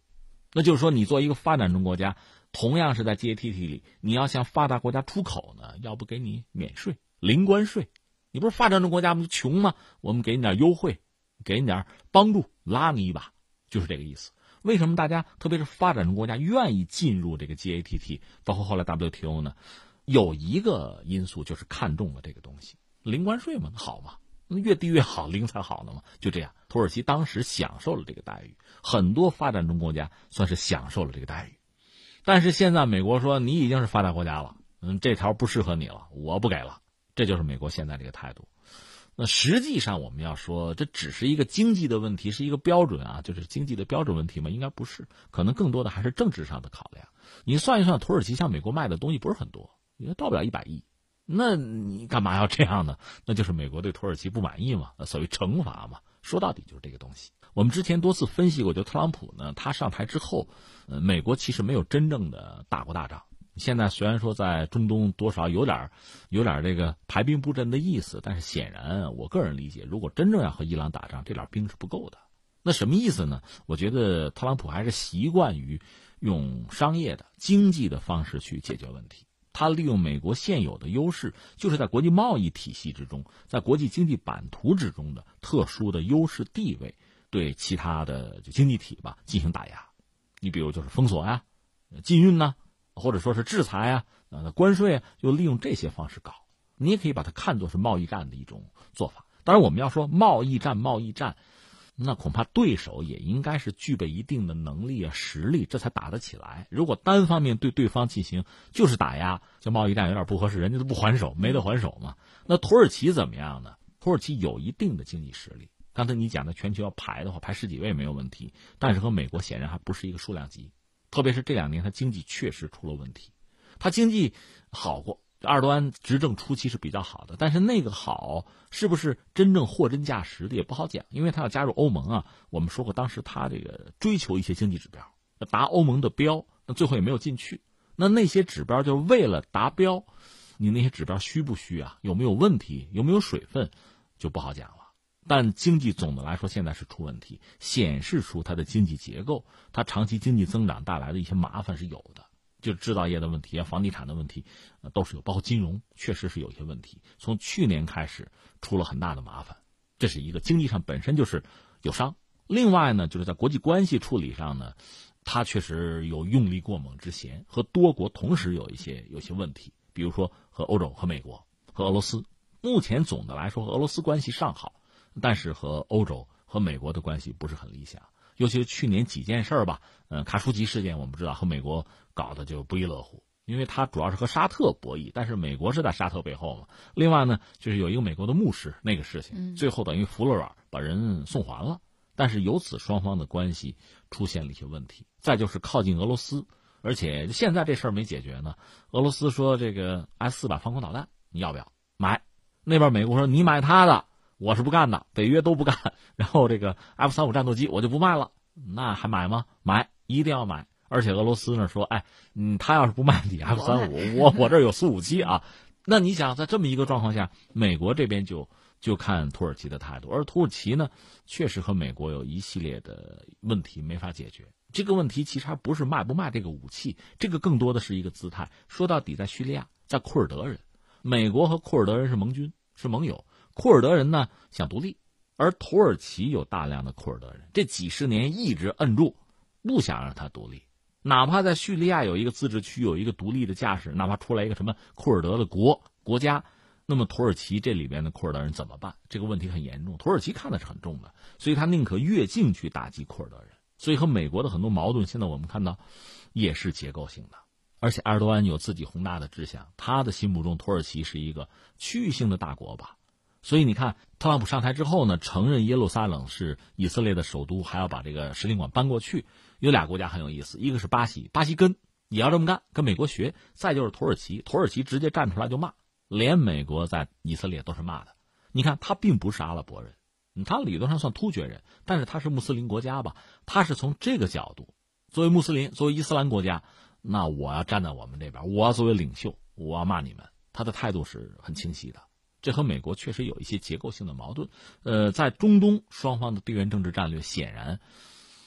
那就是说，你作为一个发展中国家，同样是在 GATT 里，你要向发达国家出口呢，要不给你免税、零关税。你不是发展中国家吗？穷吗？我们给你点优惠，给你点帮助，拉你一把，就是这个意思。为什么大家特别是发展中国家愿意进入这个 GATT，包括后来 WTO 呢？有一个因素就是看中了这个东西，零关税嘛，好嘛，那越低越好，零才好呢嘛。就这样，土耳其当时享受了这个待遇，很多发展中国家算是享受了这个待遇。但是现在美国说你已经是发达国家了，嗯，这条不适合你了，我不给了，这就是美国现在这个态度。那实际上，我们要说，这只是一个经济的问题，是一个标准啊，就是经济的标准问题吗？应该不是，可能更多的还是政治上的考量。你算一算，土耳其向美国卖的东西不是很多，也到不了一百亿，那你干嘛要这样呢？那就是美国对土耳其不满意嘛，所谓惩罚嘛。说到底就是这个东西。我们之前多次分析过，就特朗普呢，他上台之后，呃，美国其实没有真正的打过大仗。现在虽然说在中东多少有点有点这个排兵布阵的意思，但是显然，我个人理解，如果真正要和伊朗打仗，这点兵是不够的。那什么意思呢？我觉得特朗普还是习惯于用商业的、经济的方式去解决问题。他利用美国现有的优势，就是在国际贸易体系之中，在国际经济版图之中的特殊的优势地位，对其他的就经济体吧进行打压。你比如就是封锁呀、禁运呐。或者说是制裁啊，呃，关税啊，就利用这些方式搞。你也可以把它看作是贸易战的一种做法。当然，我们要说贸易战，贸易战，那恐怕对手也应该是具备一定的能力啊、实力，这才打得起来。如果单方面对对方进行就是打压，这贸易战有点不合适，人家都不还手，没得还手嘛。那土耳其怎么样呢？土耳其有一定的经济实力，刚才你讲的全球要排的话，排十几位没有问题，但是和美国显然还不是一个数量级。特别是这两年，他经济确实出了问题。他经济好过，埃尔多安执政初期是比较好的，但是那个好是不是真正货真价实的也不好讲，因为他要加入欧盟啊。我们说过，当时他这个追求一些经济指标，达欧盟的标，那最后也没有进去。那那些指标就是为了达标，你那些指标虚不虚啊？有没有问题？有没有水分，就不好讲。但经济总的来说现在是出问题，显示出它的经济结构，它长期经济增长带来的一些麻烦是有的，就制造业的问题啊，房地产的问题，都是有，包括金融确实是有些问题。从去年开始出了很大的麻烦，这是一个经济上本身就是有伤。另外呢，就是在国际关系处理上呢，它确实有用力过猛之嫌，和多国同时有一些有些问题，比如说和欧洲、和美国、和俄罗斯。目前总的来说和俄罗斯关系尚好。但是和欧洲和美国的关系不是很理想，尤其是去年几件事儿吧，嗯，卡舒吉事件，我们知道和美国搞的就不亦乐乎，因为他主要是和沙特博弈，但是美国是在沙特背后嘛。另外呢，就是有一个美国的牧师那个事情，最后等于服了软，把人送还了，但是由此双方的关系出现了一些问题。再就是靠近俄罗斯，而且现在这事儿没解决呢。俄罗斯说这个 S 四百防空导弹你要不要买？那边美国说你买他的。我是不干的，北约都不干。然后这个 F 三五战斗机我就不卖了，那还买吗？买，一定要买。而且俄罗斯呢说，哎，嗯，他要是不卖你 F 三五，我我这有苏五七啊。那你想，在这么一个状况下，美国这边就就看土耳其的态度，而土耳其呢，确实和美国有一系列的问题没法解决。这个问题其实还不是卖不卖这个武器，这个更多的是一个姿态。说到底，在叙利亚，在库尔德人，美国和库尔德人是盟军，是盟友。库尔德人呢想独立，而土耳其有大量的库尔德人，这几十年一直摁住，不想让他独立。哪怕在叙利亚有一个自治区，有一个独立的架势，哪怕出来一个什么库尔德的国国家，那么土耳其这里边的库尔德人怎么办？这个问题很严重，土耳其看的是很重的，所以他宁可越境去打击库尔德人。所以和美国的很多矛盾，现在我们看到也是结构性的。而且埃尔多安有自己宏大的志向，他的心目中土耳其是一个区域性的大国吧。所以你看，特朗普上台之后呢，承认耶路撒冷是以色列的首都，还要把这个使领馆搬过去。有俩国家很有意思，一个是巴西，巴西跟也要这么干，跟美国学。再就是土耳其，土耳其直接站出来就骂，连美国在以色列都是骂的。你看，他并不是阿拉伯人，他理论上算突厥人，但是他是穆斯林国家吧？他是从这个角度，作为穆斯林，作为伊斯兰国家，那我要站在我们这边，我要作为领袖，我要骂你们。他的态度是很清晰的。这和美国确实有一些结构性的矛盾，呃，在中东双方的地缘政治战略显然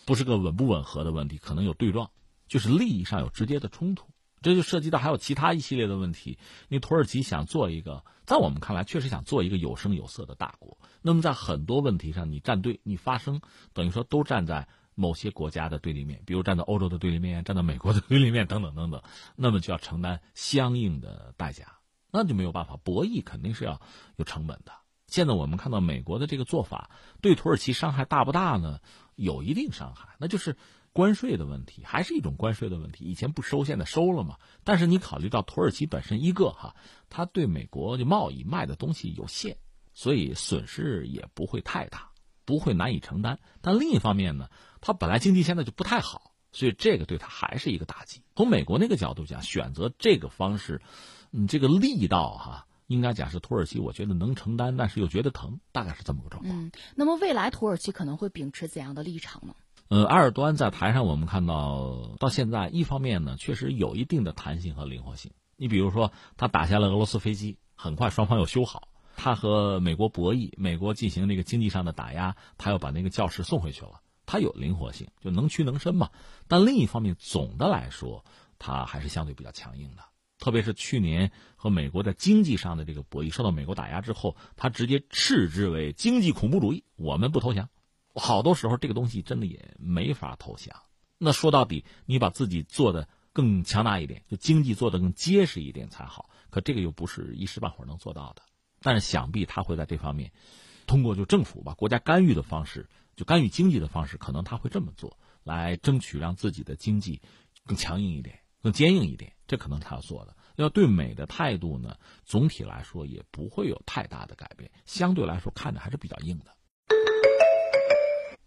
不是个稳不吻合的问题，可能有对撞，就是利益上有直接的冲突，这就涉及到还有其他一系列的问题。你土耳其想做一个，在我们看来确实想做一个有声有色的大国，那么在很多问题上你站队，你发声，等于说都站在某些国家的对立面，比如站在欧洲的对立面，站在美国的对立面等等等等，那么就要承担相应的代价。那就没有办法，博弈肯定是要有成本的。现在我们看到美国的这个做法，对土耳其伤害大不大呢？有一定伤害，那就是关税的问题，还是一种关税的问题。以前不收，现在收了嘛。但是你考虑到土耳其本身一个哈，它对美国的贸易卖的东西有限，所以损失也不会太大，不会难以承担。但另一方面呢，它本来经济现在就不太好，所以这个对它还是一个打击。从美国那个角度讲，选择这个方式。嗯，这个力道哈，应该讲是土耳其，我觉得能承担，但是又觉得疼，大概是这么个状况。嗯，那么未来土耳其可能会秉持怎样的立场呢？呃，埃尔多安在台上，我们看到到现在，一方面呢，确实有一定的弹性和灵活性。你比如说，他打下了俄罗斯飞机，很快双方又修好；他和美国博弈，美国进行那个经济上的打压，他又把那个教室送回去了。他有灵活性，就能屈能伸嘛。但另一方面，总的来说，他还是相对比较强硬的。特别是去年和美国在经济上的这个博弈受到美国打压之后，他直接斥之为经济恐怖主义，我们不投降。好多时候这个东西真的也没法投降。那说到底，你把自己做的更强大一点，就经济做的更结实一点才好。可这个又不是一时半会儿能做到的。但是想必他会在这方面，通过就政府吧，国家干预的方式，就干预经济的方式，可能他会这么做，来争取让自己的经济更强硬一点。更坚硬一点，这可能他要做的。要对美的态度呢，总体来说也不会有太大的改变，相对来说看着还是比较硬的。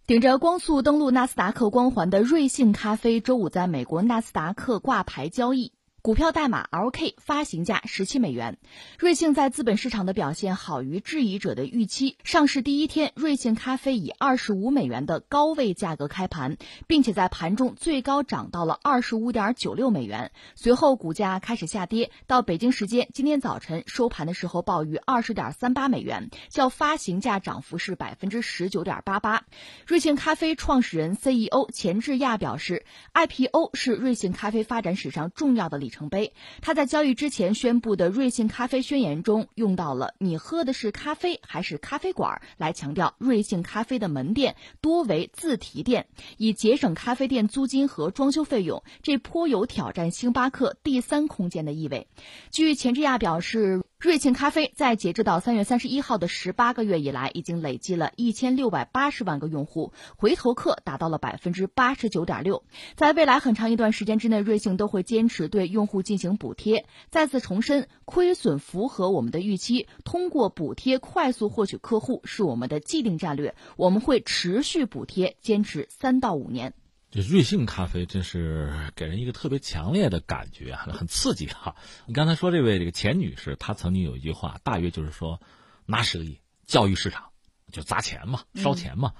顶着光速登陆纳斯达克光环的瑞幸咖啡，周五在美国纳斯达克挂牌交易。股票代码 LK，发行价十七美元。瑞幸在资本市场的表现好于质疑者的预期。上市第一天，瑞幸咖啡以二十五美元的高位价格开盘，并且在盘中最高涨到了二十五点九六美元。随后股价开始下跌，到北京时间今天早晨收盘的时候报于二十点三八美元，较发行价涨幅是百分之十九点八八。瑞幸咖啡创始人 CEO 钱志亚表示，IPO 是瑞幸咖啡发展史上重要的里。里程碑。他在交易之前宣布的瑞幸咖啡宣言中用到了“你喝的是咖啡还是咖啡馆”来强调瑞幸咖啡的门店多为自提店，以节省咖啡店租金和装修费用。这颇有挑战星巴克第三空间的意味。据钱志亚表示。瑞幸咖啡在截至到三月三十一号的十八个月以来，已经累积了一千六百八十万个用户，回头客达到了百分之八十九点六。在未来很长一段时间之内，瑞幸都会坚持对用户进行补贴。再次重申，亏损符合我们的预期，通过补贴快速获取客户是我们的既定战略，我们会持续补贴，坚持三到五年。这瑞幸咖啡真是给人一个特别强烈的感觉啊，很刺激哈！你刚才说这位这个钱女士，她曾经有一句话，大约就是说，拿十个亿教育市场，就砸钱嘛，烧钱嘛，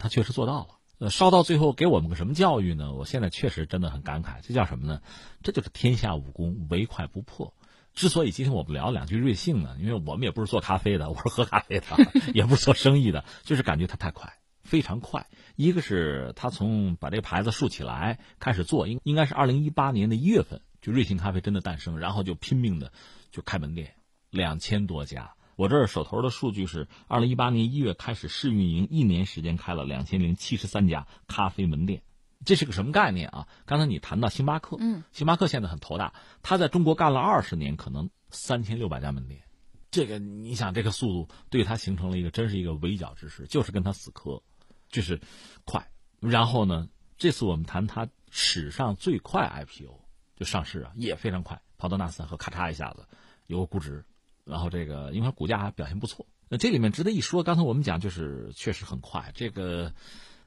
她确实做到了。呃，烧到最后给我们个什么教育呢？我现在确实真的很感慨，这叫什么呢？这就是天下武功，唯快不破。之所以今天我们聊两句瑞幸呢，因为我们也不是做咖啡的，我是喝咖啡的，也不是做生意的，就是感觉它太快。非常快，一个是他从把这个牌子竖起来开始做，应应该是二零一八年的一月份，就瑞幸咖啡真的诞生，然后就拼命的就开门店，两千多家。我这儿手头的数据是二零一八年一月开始试运营，一年时间开了两千零七十三家咖啡门店，这是个什么概念啊？刚才你谈到星巴克，嗯，星巴克现在很头大，他在中国干了二十年，可能三千六百家门店，这个你想这个速度对他形成了一个真是一个围剿之势，就是跟他死磕。就是快，然后呢？这次我们谈它史上最快 IPO 就上市啊，也非常快，跑到纳斯达克，咔嚓一下子有个估值，然后这个因为它股价表现不错。那这里面值得一说，刚才我们讲就是确实很快，这个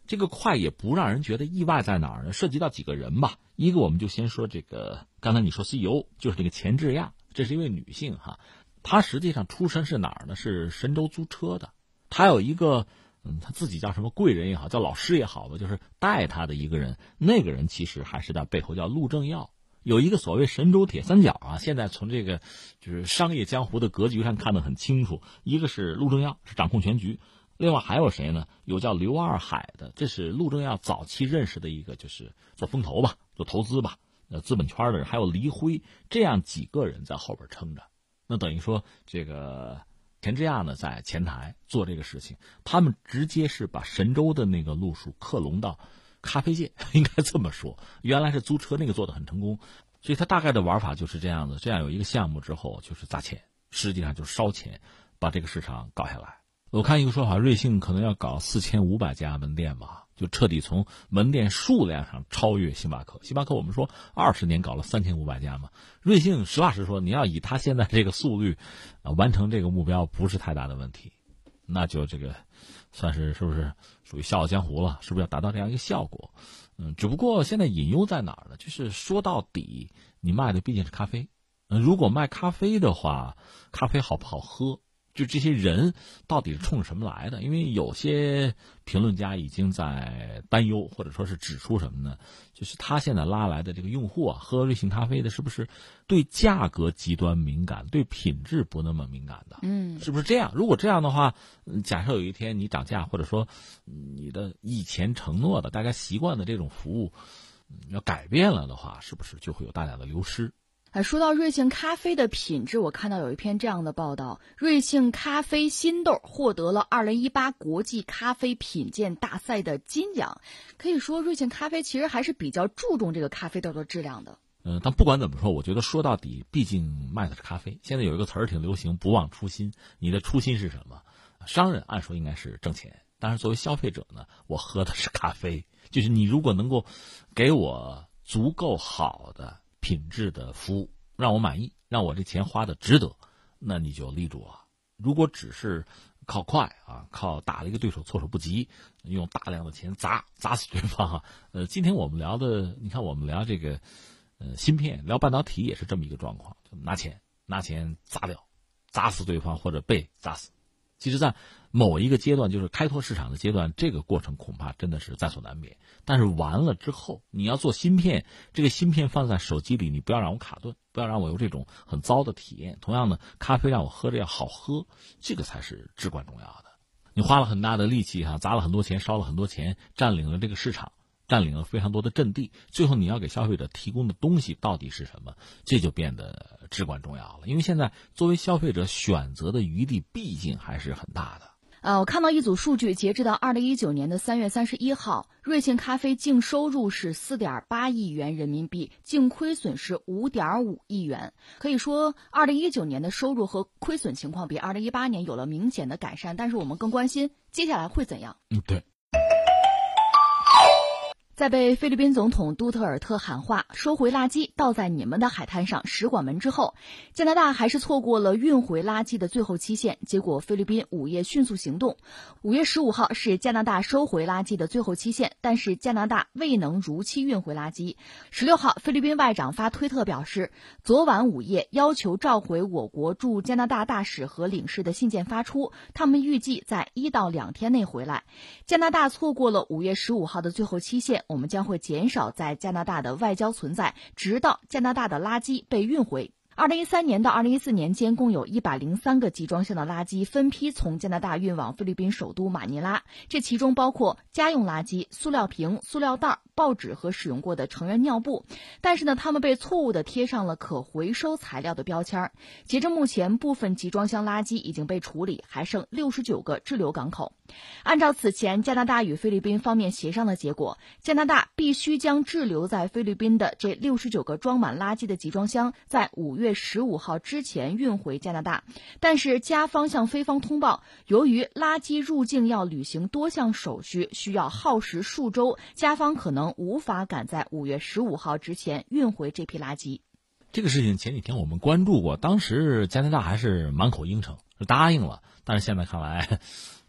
这个快也不让人觉得意外在哪儿呢？涉及到几个人吧，一个我们就先说这个，刚才你说 CEO 就是这个钱志亚，这是一位女性哈，她实际上出身是哪儿呢？是神州租车的，她有一个。嗯，他自己叫什么贵人也好，叫老师也好吧，就是带他的一个人。那个人其实还是在背后叫陆正耀，有一个所谓神州铁三角啊。现在从这个就是商业江湖的格局上看得很清楚，一个是陆正耀是掌控全局，另外还有谁呢？有叫刘二海的，这是陆正耀早期认识的一个，就是做风投吧，做投资吧，呃，资本圈的人。还有黎辉这样几个人在后边撑着，那等于说这个。田之亚呢，在前台做这个事情，他们直接是把神州的那个路数克隆到咖啡界，应该这么说。原来是租车那个做的很成功，所以他大概的玩法就是这样子：这样有一个项目之后，就是砸钱，实际上就是烧钱，把这个市场搞下来。我看一个说法，瑞幸可能要搞四千五百家门店吧。就彻底从门店数量上超越星巴克。星巴克我们说二十年搞了三千五百家嘛，瑞幸实话实说，你要以他现在这个速率，啊完成这个目标不是太大的问题，那就这个算是是不是属于笑傲江湖了？是不是要达到这样一个效果？嗯，只不过现在隐忧在哪儿呢？就是说到底，你卖的毕竟是咖啡，嗯，如果卖咖啡的话，咖啡好不好喝？就这些人到底是冲什么来的？因为有些评论家已经在担忧，或者说是指出什么呢？就是他现在拉来的这个用户啊，喝瑞幸咖啡的，是不是对价格极端敏感，对品质不那么敏感的？嗯，是不是这样？如果这样的话，假设有一天你涨价，或者说你的以前承诺的大家习惯的这种服务要改变了的话，是不是就会有大量的流失？哎，说到瑞幸咖啡的品质，我看到有一篇这样的报道：瑞幸咖啡新豆获得了二零一八国际咖啡品鉴大赛的金奖。可以说，瑞幸咖啡其实还是比较注重这个咖啡豆的质量的。嗯，但不管怎么说，我觉得说到底，毕竟卖的是咖啡。现在有一个词儿挺流行，“不忘初心”。你的初心是什么？商人按说应该是挣钱，但是作为消费者呢，我喝的是咖啡。就是你如果能够给我足够好的。品质的服务让我满意，让我这钱花的值得，那你就立住啊！如果只是靠快啊，靠打了一个对手措手不及，用大量的钱砸砸死对方。呃，今天我们聊的，你看我们聊这个，呃，芯片，聊半导体也是这么一个状况，就拿钱拿钱砸掉，砸死对方或者被砸死。其实，在某一个阶段，就是开拓市场的阶段，这个过程恐怕真的是在所难免。但是完了之后，你要做芯片，这个芯片放在手机里，你不要让我卡顿，不要让我有这种很糟的体验。同样的，咖啡让我喝着要好喝，这个才是至关重要的。你花了很大的力气哈，砸了很多钱，烧了很多钱，占领了这个市场，占领了非常多的阵地，最后你要给消费者提供的东西到底是什么？这就变得。至关重要了，因为现在作为消费者选择的余地毕竟还是很大的。呃，我看到一组数据，截止到二零一九年的三月三十一号，瑞幸咖啡净收入是四点八亿元人民币，净亏损是五点五亿元。可以说，二零一九年的收入和亏损情况比二零一八年有了明显的改善。但是我们更关心接下来会怎样？嗯，对。在被菲律宾总统杜特尔特喊话收回垃圾倒在你们的海滩上使馆门之后，加拿大还是错过了运回垃圾的最后期限。结果菲律宾午夜迅速行动，五月十五号是加拿大收回垃圾的最后期限，但是加拿大未能如期运回垃圾。十六号，菲律宾外长发推特表示，昨晚午夜要求召回我国驻加拿大大使和领事的信件发出，他们预计在一到两天内回来。加拿大错过了五月十五号的最后期限。我们将会减少在加拿大的外交存在，直到加拿大的垃圾被运回。二零一三年到二零一四年间，共有一百零三个集装箱的垃圾分批从加拿大运往菲律宾首都马尼拉，这其中包括家用垃圾、塑料瓶、塑料袋。报纸和使用过的成人尿布，但是呢，他们被错误的贴上了可回收材料的标签。截至目前，部分集装箱垃圾已经被处理，还剩六十九个滞留港口。按照此前加拿大与菲律宾方面协商的结果，加拿大必须将滞留在菲律宾的这六十九个装满垃圾的集装箱在五月十五号之前运回加拿大。但是加方向菲方通报，由于垃圾入境要履行多项手续，需要耗时数周，加方可能。无法赶在五月十五号之前运回这批垃圾。这个事情前几天我们关注过，当时加拿大还是满口应承，答应了，但是现在看来，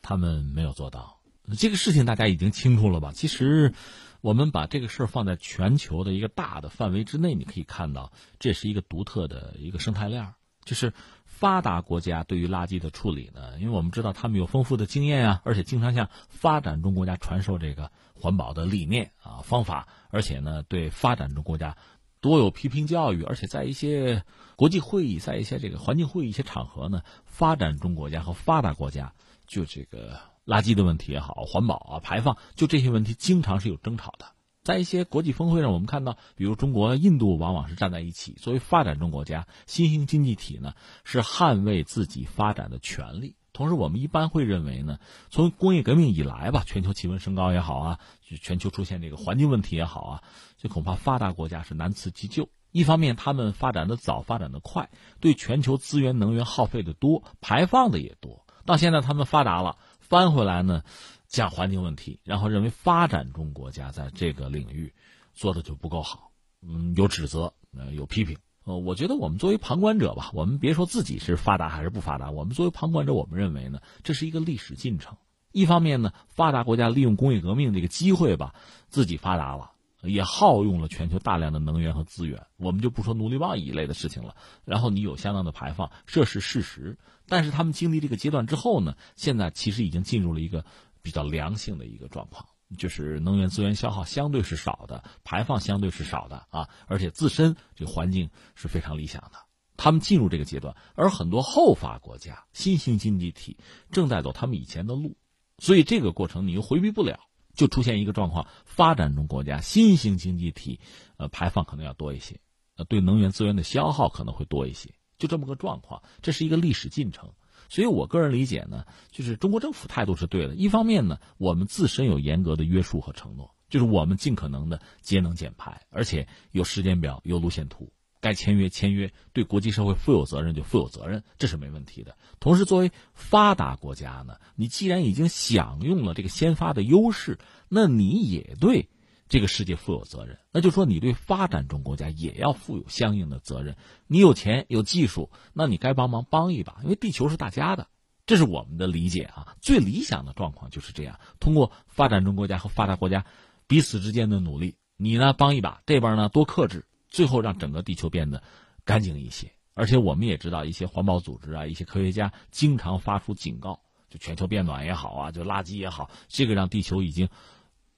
他们没有做到。这个事情大家已经清楚了吧？其实，我们把这个事儿放在全球的一个大的范围之内，你可以看到，这是一个独特的一个生态链，就是。发达国家对于垃圾的处理呢？因为我们知道他们有丰富的经验啊，而且经常向发展中国家传授这个环保的理念啊方法，而且呢对发展中国家多有批评教育，而且在一些国际会议，在一些这个环境会议一些场合呢，发展中国家和发达国家就这个垃圾的问题也好，环保啊排放就这些问题经常是有争吵的。在一些国际峰会上，我们看到，比如中国、印度往往是站在一起。作为发展中国家、新兴经济体呢，是捍卫自己发展的权利。同时，我们一般会认为呢，从工业革命以来吧，全球气温升高也好啊，全球出现这个环境问题也好啊，就恐怕发达国家是难辞其咎。一方面，他们发展的早，发展的快，对全球资源能源耗费的多，排放的也多。到现在，他们发达了，翻回来呢？讲环境问题，然后认为发展中国家在这个领域做的就不够好，嗯，有指责，呃，有批评。呃，我觉得我们作为旁观者吧，我们别说自己是发达还是不发达，我们作为旁观者，我们认为呢，这是一个历史进程。一方面呢，发达国家利用工业革命这个机会吧，自己发达了，也耗用了全球大量的能源和资源。我们就不说奴隶贸易一类的事情了。然后你有相当的排放，这是事实。但是他们经历这个阶段之后呢，现在其实已经进入了一个。比较良性的一个状况，就是能源资源消耗相对是少的，排放相对是少的啊，而且自身这个环境是非常理想的。他们进入这个阶段，而很多后发国家、新兴经济体正在走他们以前的路，所以这个过程你又回避不了，就出现一个状况：发展中国家、新兴经济体，呃，排放可能要多一些，呃，对能源资源的消耗可能会多一些，就这么个状况。这是一个历史进程。所以，我个人理解呢，就是中国政府态度是对的。一方面呢，我们自身有严格的约束和承诺，就是我们尽可能的节能减排，而且有时间表、有路线图，该签约签约，对国际社会负有责任就负有责任，这是没问题的。同时，作为发达国家呢，你既然已经享用了这个先发的优势，那你也对。这个世界负有责任，那就说你对发展中国家也要负有相应的责任。你有钱有技术，那你该帮忙帮一把，因为地球是大家的。这是我们的理解啊。最理想的状况就是这样：通过发展中国家和发达国家彼此之间的努力，你呢帮一把，这边呢多克制，最后让整个地球变得干净一些。而且我们也知道，一些环保组织啊，一些科学家经常发出警告，就全球变暖也好啊，就垃圾也好，这个让地球已经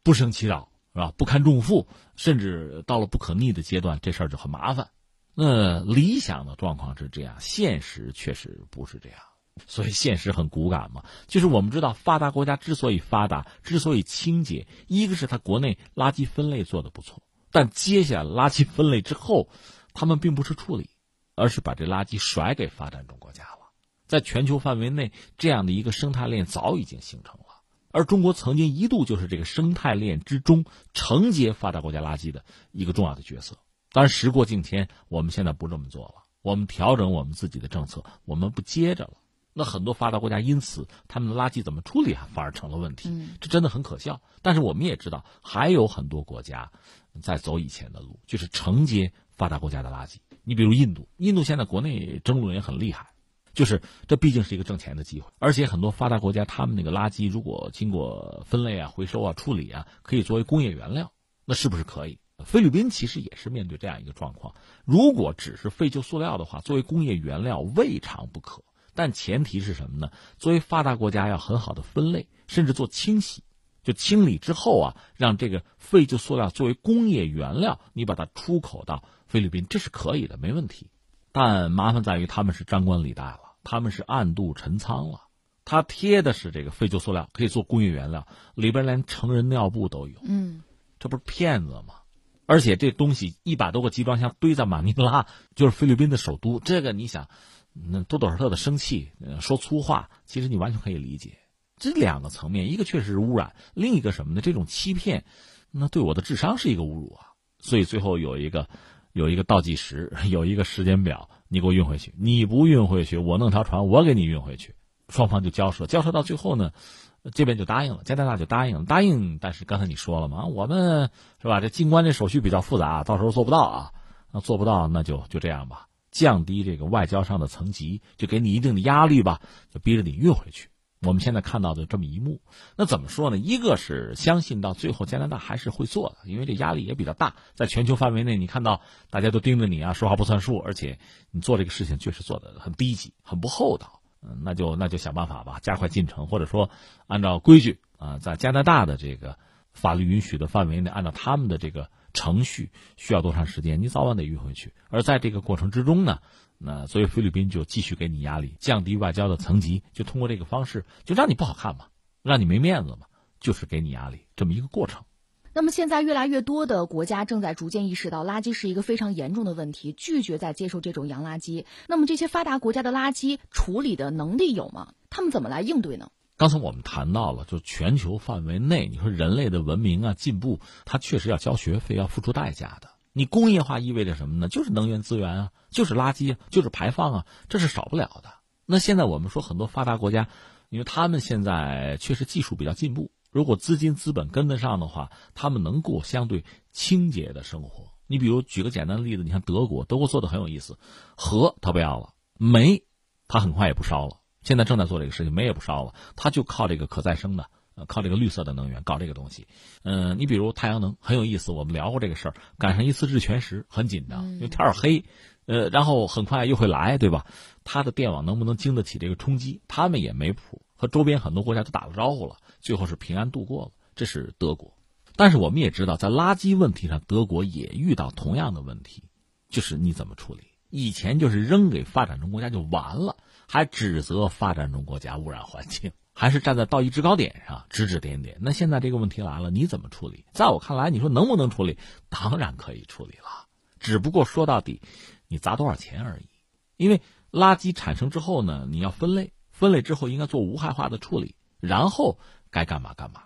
不胜其扰，是吧？不堪重负，甚至到了不可逆的阶段，这事儿就很麻烦。那理想的状况是这样，现实确实不是这样，所以现实很骨感嘛。就是我们知道，发达国家之所以发达，之所以清洁，一个是它国内垃圾分类做的不错，但接下来垃圾分类之后，他们并不是处理。而是把这垃圾甩给发展中国家了，在全球范围内，这样的一个生态链早已经形成了。而中国曾经一度就是这个生态链之中承接发达国家垃圾的一个重要的角色。当然，时过境迁，我们现在不这么做了，我们调整我们自己的政策，我们不接着了。那很多发达国家因此他们的垃圾怎么处理啊，反而成了问题。这真的很可笑。但是我们也知道，还有很多国家在走以前的路，就是承接发达国家的垃圾。你比如印度，印度现在国内争论也很厉害，就是这毕竟是一个挣钱的机会，而且很多发达国家他们那个垃圾如果经过分类啊、回收啊、处理啊，可以作为工业原料，那是不是可以？菲律宾其实也是面对这样一个状况，如果只是废旧塑料的话，作为工业原料未尝不可，但前提是什么呢？作为发达国家要很好的分类，甚至做清洗，就清理之后啊，让这个废旧塑料作为工业原料，你把它出口到。菲律宾这是可以的，没问题，但麻烦在于他们是张冠李戴了，他们是暗度陈仓了。他贴的是这个废旧塑料，可以做工业原料，里边连成人尿布都有。嗯，这不是骗子吗？而且这东西一百多个集装箱堆在马尼拉，就是菲律宾的首都。这个你想，那多多少少的生气，说粗话，其实你完全可以理解。这两个层面，一个确实是污染，另一个什么呢？这种欺骗，那对我的智商是一个侮辱啊！所以最后有一个。有一个倒计时，有一个时间表，你给我运回去。你不运回去，我弄条船，我给你运回去。双方就交涉，交涉到最后呢，这边就答应了，加拿大就答应，答应。但是刚才你说了嘛，我们是吧？这进关这手续比较复杂，到时候做不到啊。那做不到，那就就这样吧，降低这个外交上的层级，就给你一定的压力吧，就逼着你运回去。我们现在看到的这么一幕，那怎么说呢？一个是相信到最后加拿大还是会做的，因为这压力也比较大，在全球范围内，你看到大家都盯着你啊，说话不算数，而且你做这个事情确实做的很低级、很不厚道。嗯，那就那就想办法吧，加快进程，或者说按照规矩啊，在加拿大的这个法律允许的范围内，按照他们的这个程序，需要多长时间，你早晚得运回去。而在这个过程之中呢？那所以菲律宾就继续给你压力，降低外交的层级，就通过这个方式，就让你不好看嘛，让你没面子嘛，就是给你压力这么一个过程。那么现在越来越多的国家正在逐渐意识到垃圾是一个非常严重的问题，拒绝再接受这种洋垃圾。那么这些发达国家的垃圾处理的能力有吗？他们怎么来应对呢？刚才我们谈到了，就全球范围内，你说人类的文明啊进步，它确实要交学费，要付出代价的。你工业化意味着什么呢？就是能源资源啊，就是垃圾啊，就是排放啊，这是少不了的。那现在我们说很多发达国家，因为他们现在确实技术比较进步，如果资金资本跟得上的话，他们能过相对清洁的生活。你比如举个简单的例子，你看德国，德国做的很有意思，核他不要了，煤他很快也不烧了，现在正在做这个事情，煤也不烧了，他就靠这个可再生的。呃，靠这个绿色的能源搞这个东西，嗯，你比如太阳能很有意思，我们聊过这个事儿。赶上一次日全食，很紧张，因为天儿黑，呃，然后很快又会来，对吧？它的电网能不能经得起这个冲击？他们也没谱，和周边很多国家都打了招呼了，最后是平安度过了。这是德国，但是我们也知道，在垃圾问题上，德国也遇到同样的问题，就是你怎么处理？以前就是扔给发展中国家就完了，还指责发展中国家污染环境。还是站在道义制高点上指指点点。那现在这个问题来了，你怎么处理？在我看来，你说能不能处理？当然可以处理了，只不过说到底，你砸多少钱而已。因为垃圾产生之后呢，你要分类，分类之后应该做无害化的处理，然后该干嘛干嘛。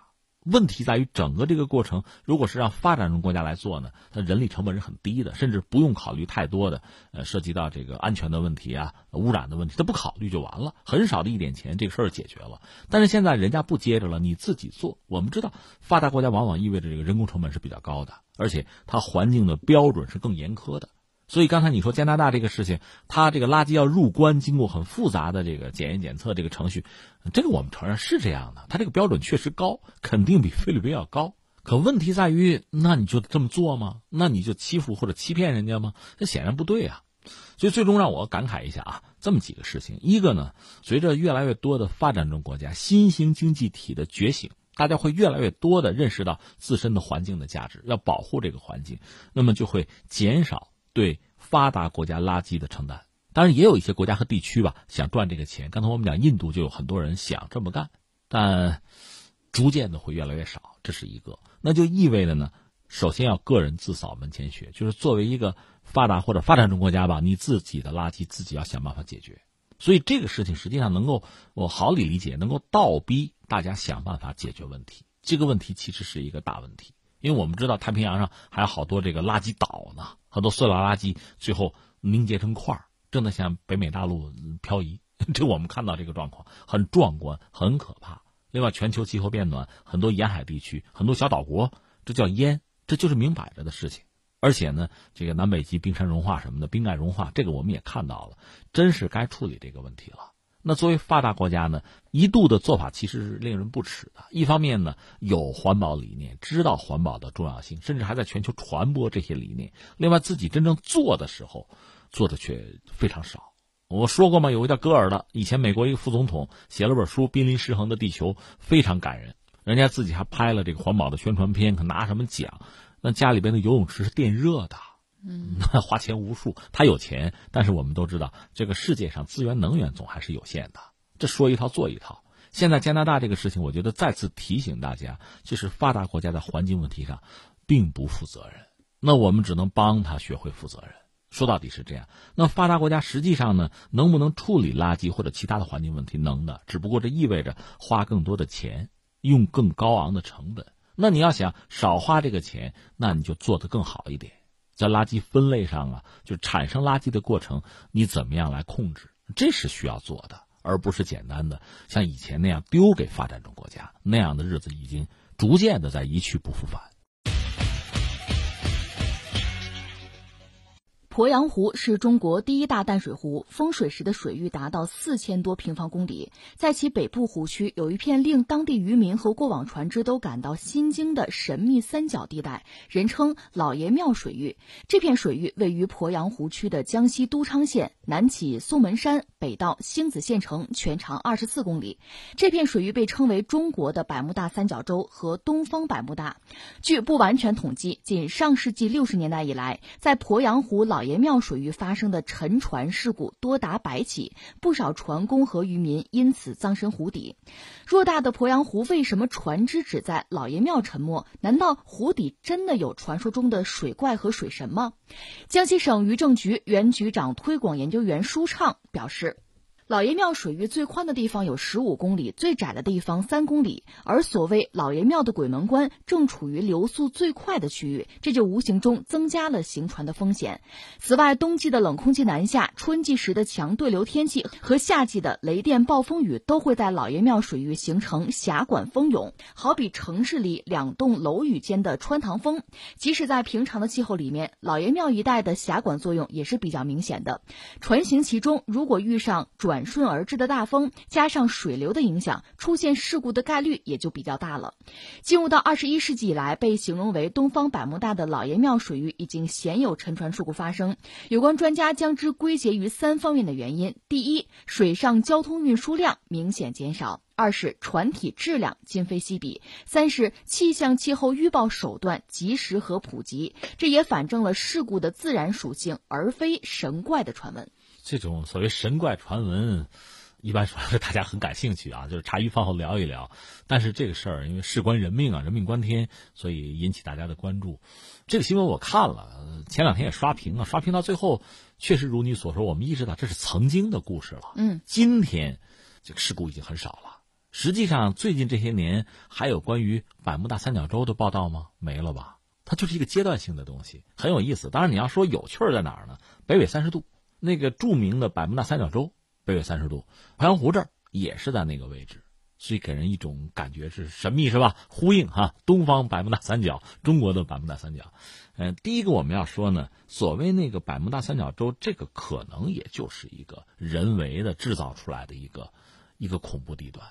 问题在于整个这个过程，如果是让发展中国家来做呢，它人力成本是很低的，甚至不用考虑太多的，呃，涉及到这个安全的问题啊、污染的问题，它不考虑就完了，很少的一点钱，这个事儿解决了。但是现在人家不接着了，你自己做。我们知道，发达国家往往意味着这个人工成本是比较高的，而且它环境的标准是更严苛的。所以刚才你说加拿大这个事情，它这个垃圾要入关，经过很复杂的这个检验检测这个程序，这个我们承认是这样的，它这个标准确实高，肯定比菲律宾要高。可问题在于，那你就这么做吗？那你就欺负或者欺骗人家吗？这显然不对啊。所以最终让我感慨一下啊，这么几个事情：一个呢，随着越来越多的发展中国家新兴经济体的觉醒，大家会越来越多的认识到自身的环境的价值，要保护这个环境，那么就会减少对发达国家垃圾的承担。当然，也有一些国家和地区吧，想赚这个钱。刚才我们讲印度，就有很多人想这么干，但逐渐的会越来越少。这是一个，那就意味着呢，首先要个人自扫门前雪，就是作为一个。发达或者发展中国家吧，你自己的垃圾自己要想办法解决。所以这个事情实际上能够我好理理解，能够倒逼大家想办法解决问题。这个问题其实是一个大问题，因为我们知道太平洋上还有好多这个垃圾岛呢，很多塑料垃圾最后凝结成块，正在向北美大陆漂移。这我们看到这个状况很壮观，很可怕。另外，全球气候变暖，很多沿海地区，很多小岛国，这叫淹，这就是明摆着的事情。而且呢，这个南北极冰山融化什么的，冰盖融化，这个我们也看到了，真是该处理这个问题了。那作为发达国家呢，一度的做法其实是令人不齿的。一方面呢，有环保理念，知道环保的重要性，甚至还在全球传播这些理念。另外，自己真正做的时候，做的却非常少。我说过吗？有个叫戈尔的，以前美国一个副总统写了本书《濒临失衡的地球》，非常感人。人家自己还拍了这个环保的宣传片，可拿什么奖？那家里边的游泳池是电热的，嗯，那 花钱无数。他有钱，但是我们都知道，这个世界上资源能源总还是有限的。这说一套做一套。现在加拿大这个事情，我觉得再次提醒大家，就是发达国家在环境问题上并不负责任。那我们只能帮他学会负责任。说到底是这样。那发达国家实际上呢，能不能处理垃圾或者其他的环境问题？能的，只不过这意味着花更多的钱，用更高昂的成本。那你要想少花这个钱，那你就做得更好一点，在垃圾分类上啊，就产生垃圾的过程，你怎么样来控制？这是需要做的，而不是简单的像以前那样丢给发展中国家那样的日子，已经逐渐的在一去不复返。鄱阳湖是中国第一大淡水湖，丰水时的水域达到四千多平方公里。在其北部湖区，有一片令当地渔民和过往船只都感到心惊的神秘三角地带，人称“老爷庙水域”。这片水域位于鄱阳湖区的江西都昌县，南起松门山，北到星子县城，全长二十四公里。这片水域被称为中国的百慕大三角洲和东方百慕大。据不完全统计，仅上世纪六十年代以来，在鄱阳湖老爷庙水域发生的沉船事故多达百起，不少船工和渔民因此葬身湖底。偌大的鄱阳湖，为什么船只只在老爷庙沉没？难道湖底真的有传说中的水怪和水神吗？江西省渔政局原局长推广研究员舒畅表示。老爷庙水域最宽的地方有十五公里，最窄的地方三公里。而所谓老爷庙的鬼门关正处于流速最快的区域，这就无形中增加了行船的风险。此外，冬季的冷空气南下，春季时的强对流天气和夏季的雷电暴风雨都会在老爷庙水域形成峡管风涌，好比城市里两栋楼宇间的穿堂风。即使在平常的气候里面，老爷庙一带的峡管作用也是比较明显的。船行其中，如果遇上转转瞬而至的大风，加上水流的影响，出现事故的概率也就比较大了。进入到二十一世纪以来，被形容为东方百慕大的老爷庙水域已经鲜有沉船事故发生。有关专家将之归结于三方面的原因：第一，水上交通运输量明显减少；二是船体质量今非昔比；三是气象气候预报手段及时和普及。这也反证了事故的自然属性，而非神怪的传闻。这种所谓神怪传闻，一般说来大家很感兴趣啊，就是茶余饭后聊一聊。但是这个事儿因为事关人命啊，人命关天，所以引起大家的关注。这个新闻我看了，前两天也刷屏啊，刷屏到最后，确实如你所说，我们意识到这是曾经的故事了。嗯，今天这个事故已经很少了。实际上，最近这些年还有关于百慕大三角洲的报道吗？没了吧？它就是一个阶段性的东西，很有意思。当然，你要说有趣儿在哪儿呢？北纬三十度。那个著名的百慕大三角洲，北纬三十度，鄱阳湖这儿也是在那个位置。所以给人一种感觉是神秘，是吧？呼应哈，东方百慕大三角，中国的百慕大三角。嗯，第一个我们要说呢，所谓那个百慕大三角洲，这个可能也就是一个人为的制造出来的一个一个恐怖地段。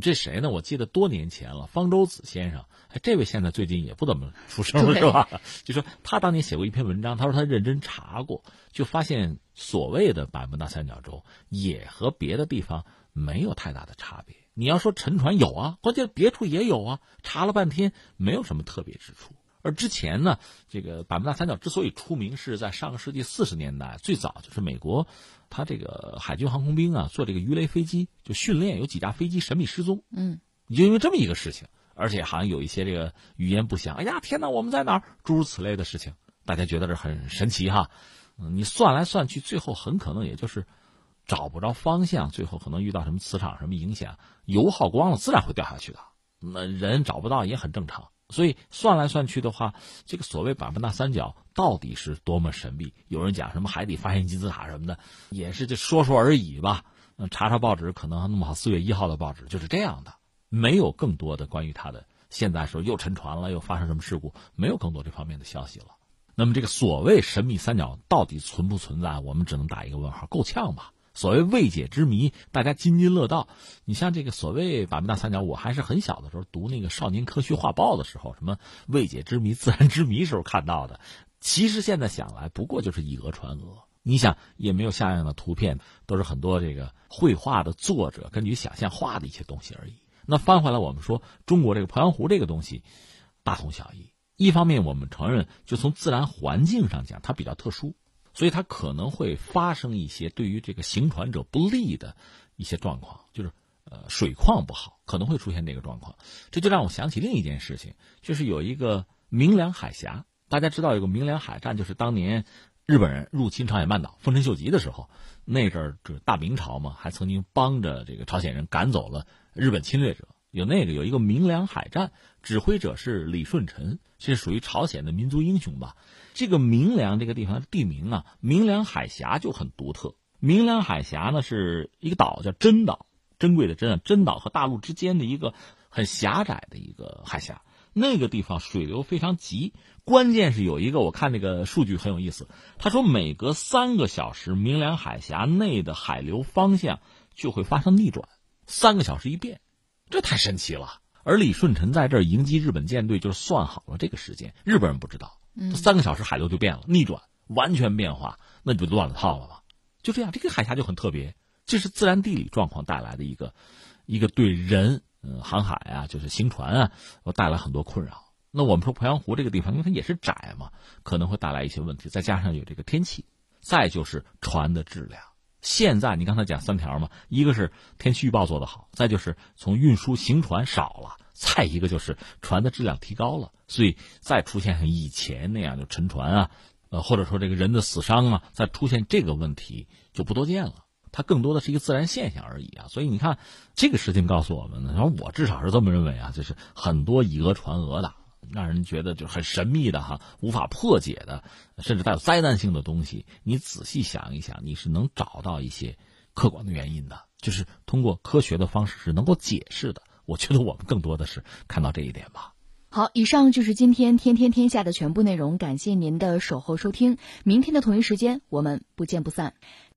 这谁呢？我记得多年前了，方舟子先生，哎，这位现在最近也不怎么出声了，是吧？就说他当年写过一篇文章，他说他认真查过，就发现所谓的百慕大三角洲也和别的地方没有太大的差别。你要说沉船有啊，关键别处也有啊，查了半天没有什么特别之处。而之前呢，这个百慕大三角之所以出名，是在上个世纪四十年代，最早就是美国，他这个海军航空兵啊，做这个鱼雷飞机就训练，有几架飞机神秘失踪，嗯，就因为这么一个事情，而且好像有一些这个语言不详，哎呀天哪，我们在哪儿？诸如此类的事情，大家觉得这很神奇哈。嗯，你算来算去，最后很可能也就是找不着方向，最后可能遇到什么磁场什么影响，油耗光了，自然会掉下去的。那人找不到也很正常。所以算来算去的话，这个所谓百慕大三角到底是多么神秘？有人讲什么海底发现金字塔什么的，也是就说说而已吧。查查报纸，可能弄不好四月一号的报纸就是这样的，没有更多的关于它的。现在说又沉船了，又发生什么事故，没有更多这方面的消息了。那么这个所谓神秘三角到底存不存在？我们只能打一个问号，够呛吧？所谓未解之谜，大家津津乐道。你像这个所谓百慕大三角，我还是很小的时候读那个《少年科学画报》的时候，什么未解之谜、自然之谜时候看到的。其实现在想来，不过就是以讹传讹。你想，也没有像样的图片，都是很多这个绘画的作者根据想象画的一些东西而已。那翻回来，我们说中国这个鄱阳湖这个东西，大同小异。一方面，我们承认，就从自然环境上讲，它比较特殊。所以它可能会发生一些对于这个行船者不利的一些状况，就是呃水况不好，可能会出现这个状况。这就让我想起另一件事情，就是有一个明良海峡，大家知道有个明良海战，就是当年日本人入侵朝鲜半岛丰臣秀吉的时候，那阵儿就是大明朝嘛，还曾经帮着这个朝鲜人赶走了日本侵略者。有那个有一个明良海战，指挥者是李舜臣，是属于朝鲜的民族英雄吧。这个明良这个地方的地名啊，明良海峡就很独特。明良海峡呢是一个岛，叫珍岛，珍贵的珍啊，珍岛和大陆之间的一个很狭窄的一个海峡。那个地方水流非常急，关键是有一个我看那个数据很有意思，他说每隔三个小时，明良海峡内的海流方向就会发生逆转，三个小时一变。这太神奇了！而李舜臣在这儿迎击日本舰队，就是算好了这个时间，日本人不知道，三个小时海流就变了，逆转，完全变化，那就乱了套了吧？就这样，这个海峡就很特别，这是自然地理状况带来的一个，一个对人，嗯，航海啊，就是行船啊，带来很多困扰。那我们说鄱阳湖这个地方，因为它也是窄嘛，可能会带来一些问题，再加上有这个天气，再就是船的质量。现在你刚才讲三条嘛，一个是天气预报做得好，再就是从运输行船少了，再一个就是船的质量提高了，所以再出现像以前那样就沉船啊，呃或者说这个人的死伤啊，再出现这个问题就不多见了，它更多的是一个自然现象而已啊。所以你看这个事情告诉我们呢，然后我至少是这么认为啊，就是很多以讹传讹的。让人觉得就很神秘的哈，无法破解的，甚至带有灾难性的东西，你仔细想一想，你是能找到一些客观的原因的，就是通过科学的方式是能够解释的。我觉得我们更多的是看到这一点吧。好，以上就是今天天天天下的全部内容，感谢您的守候收听，明天的同一时间我们不见不散。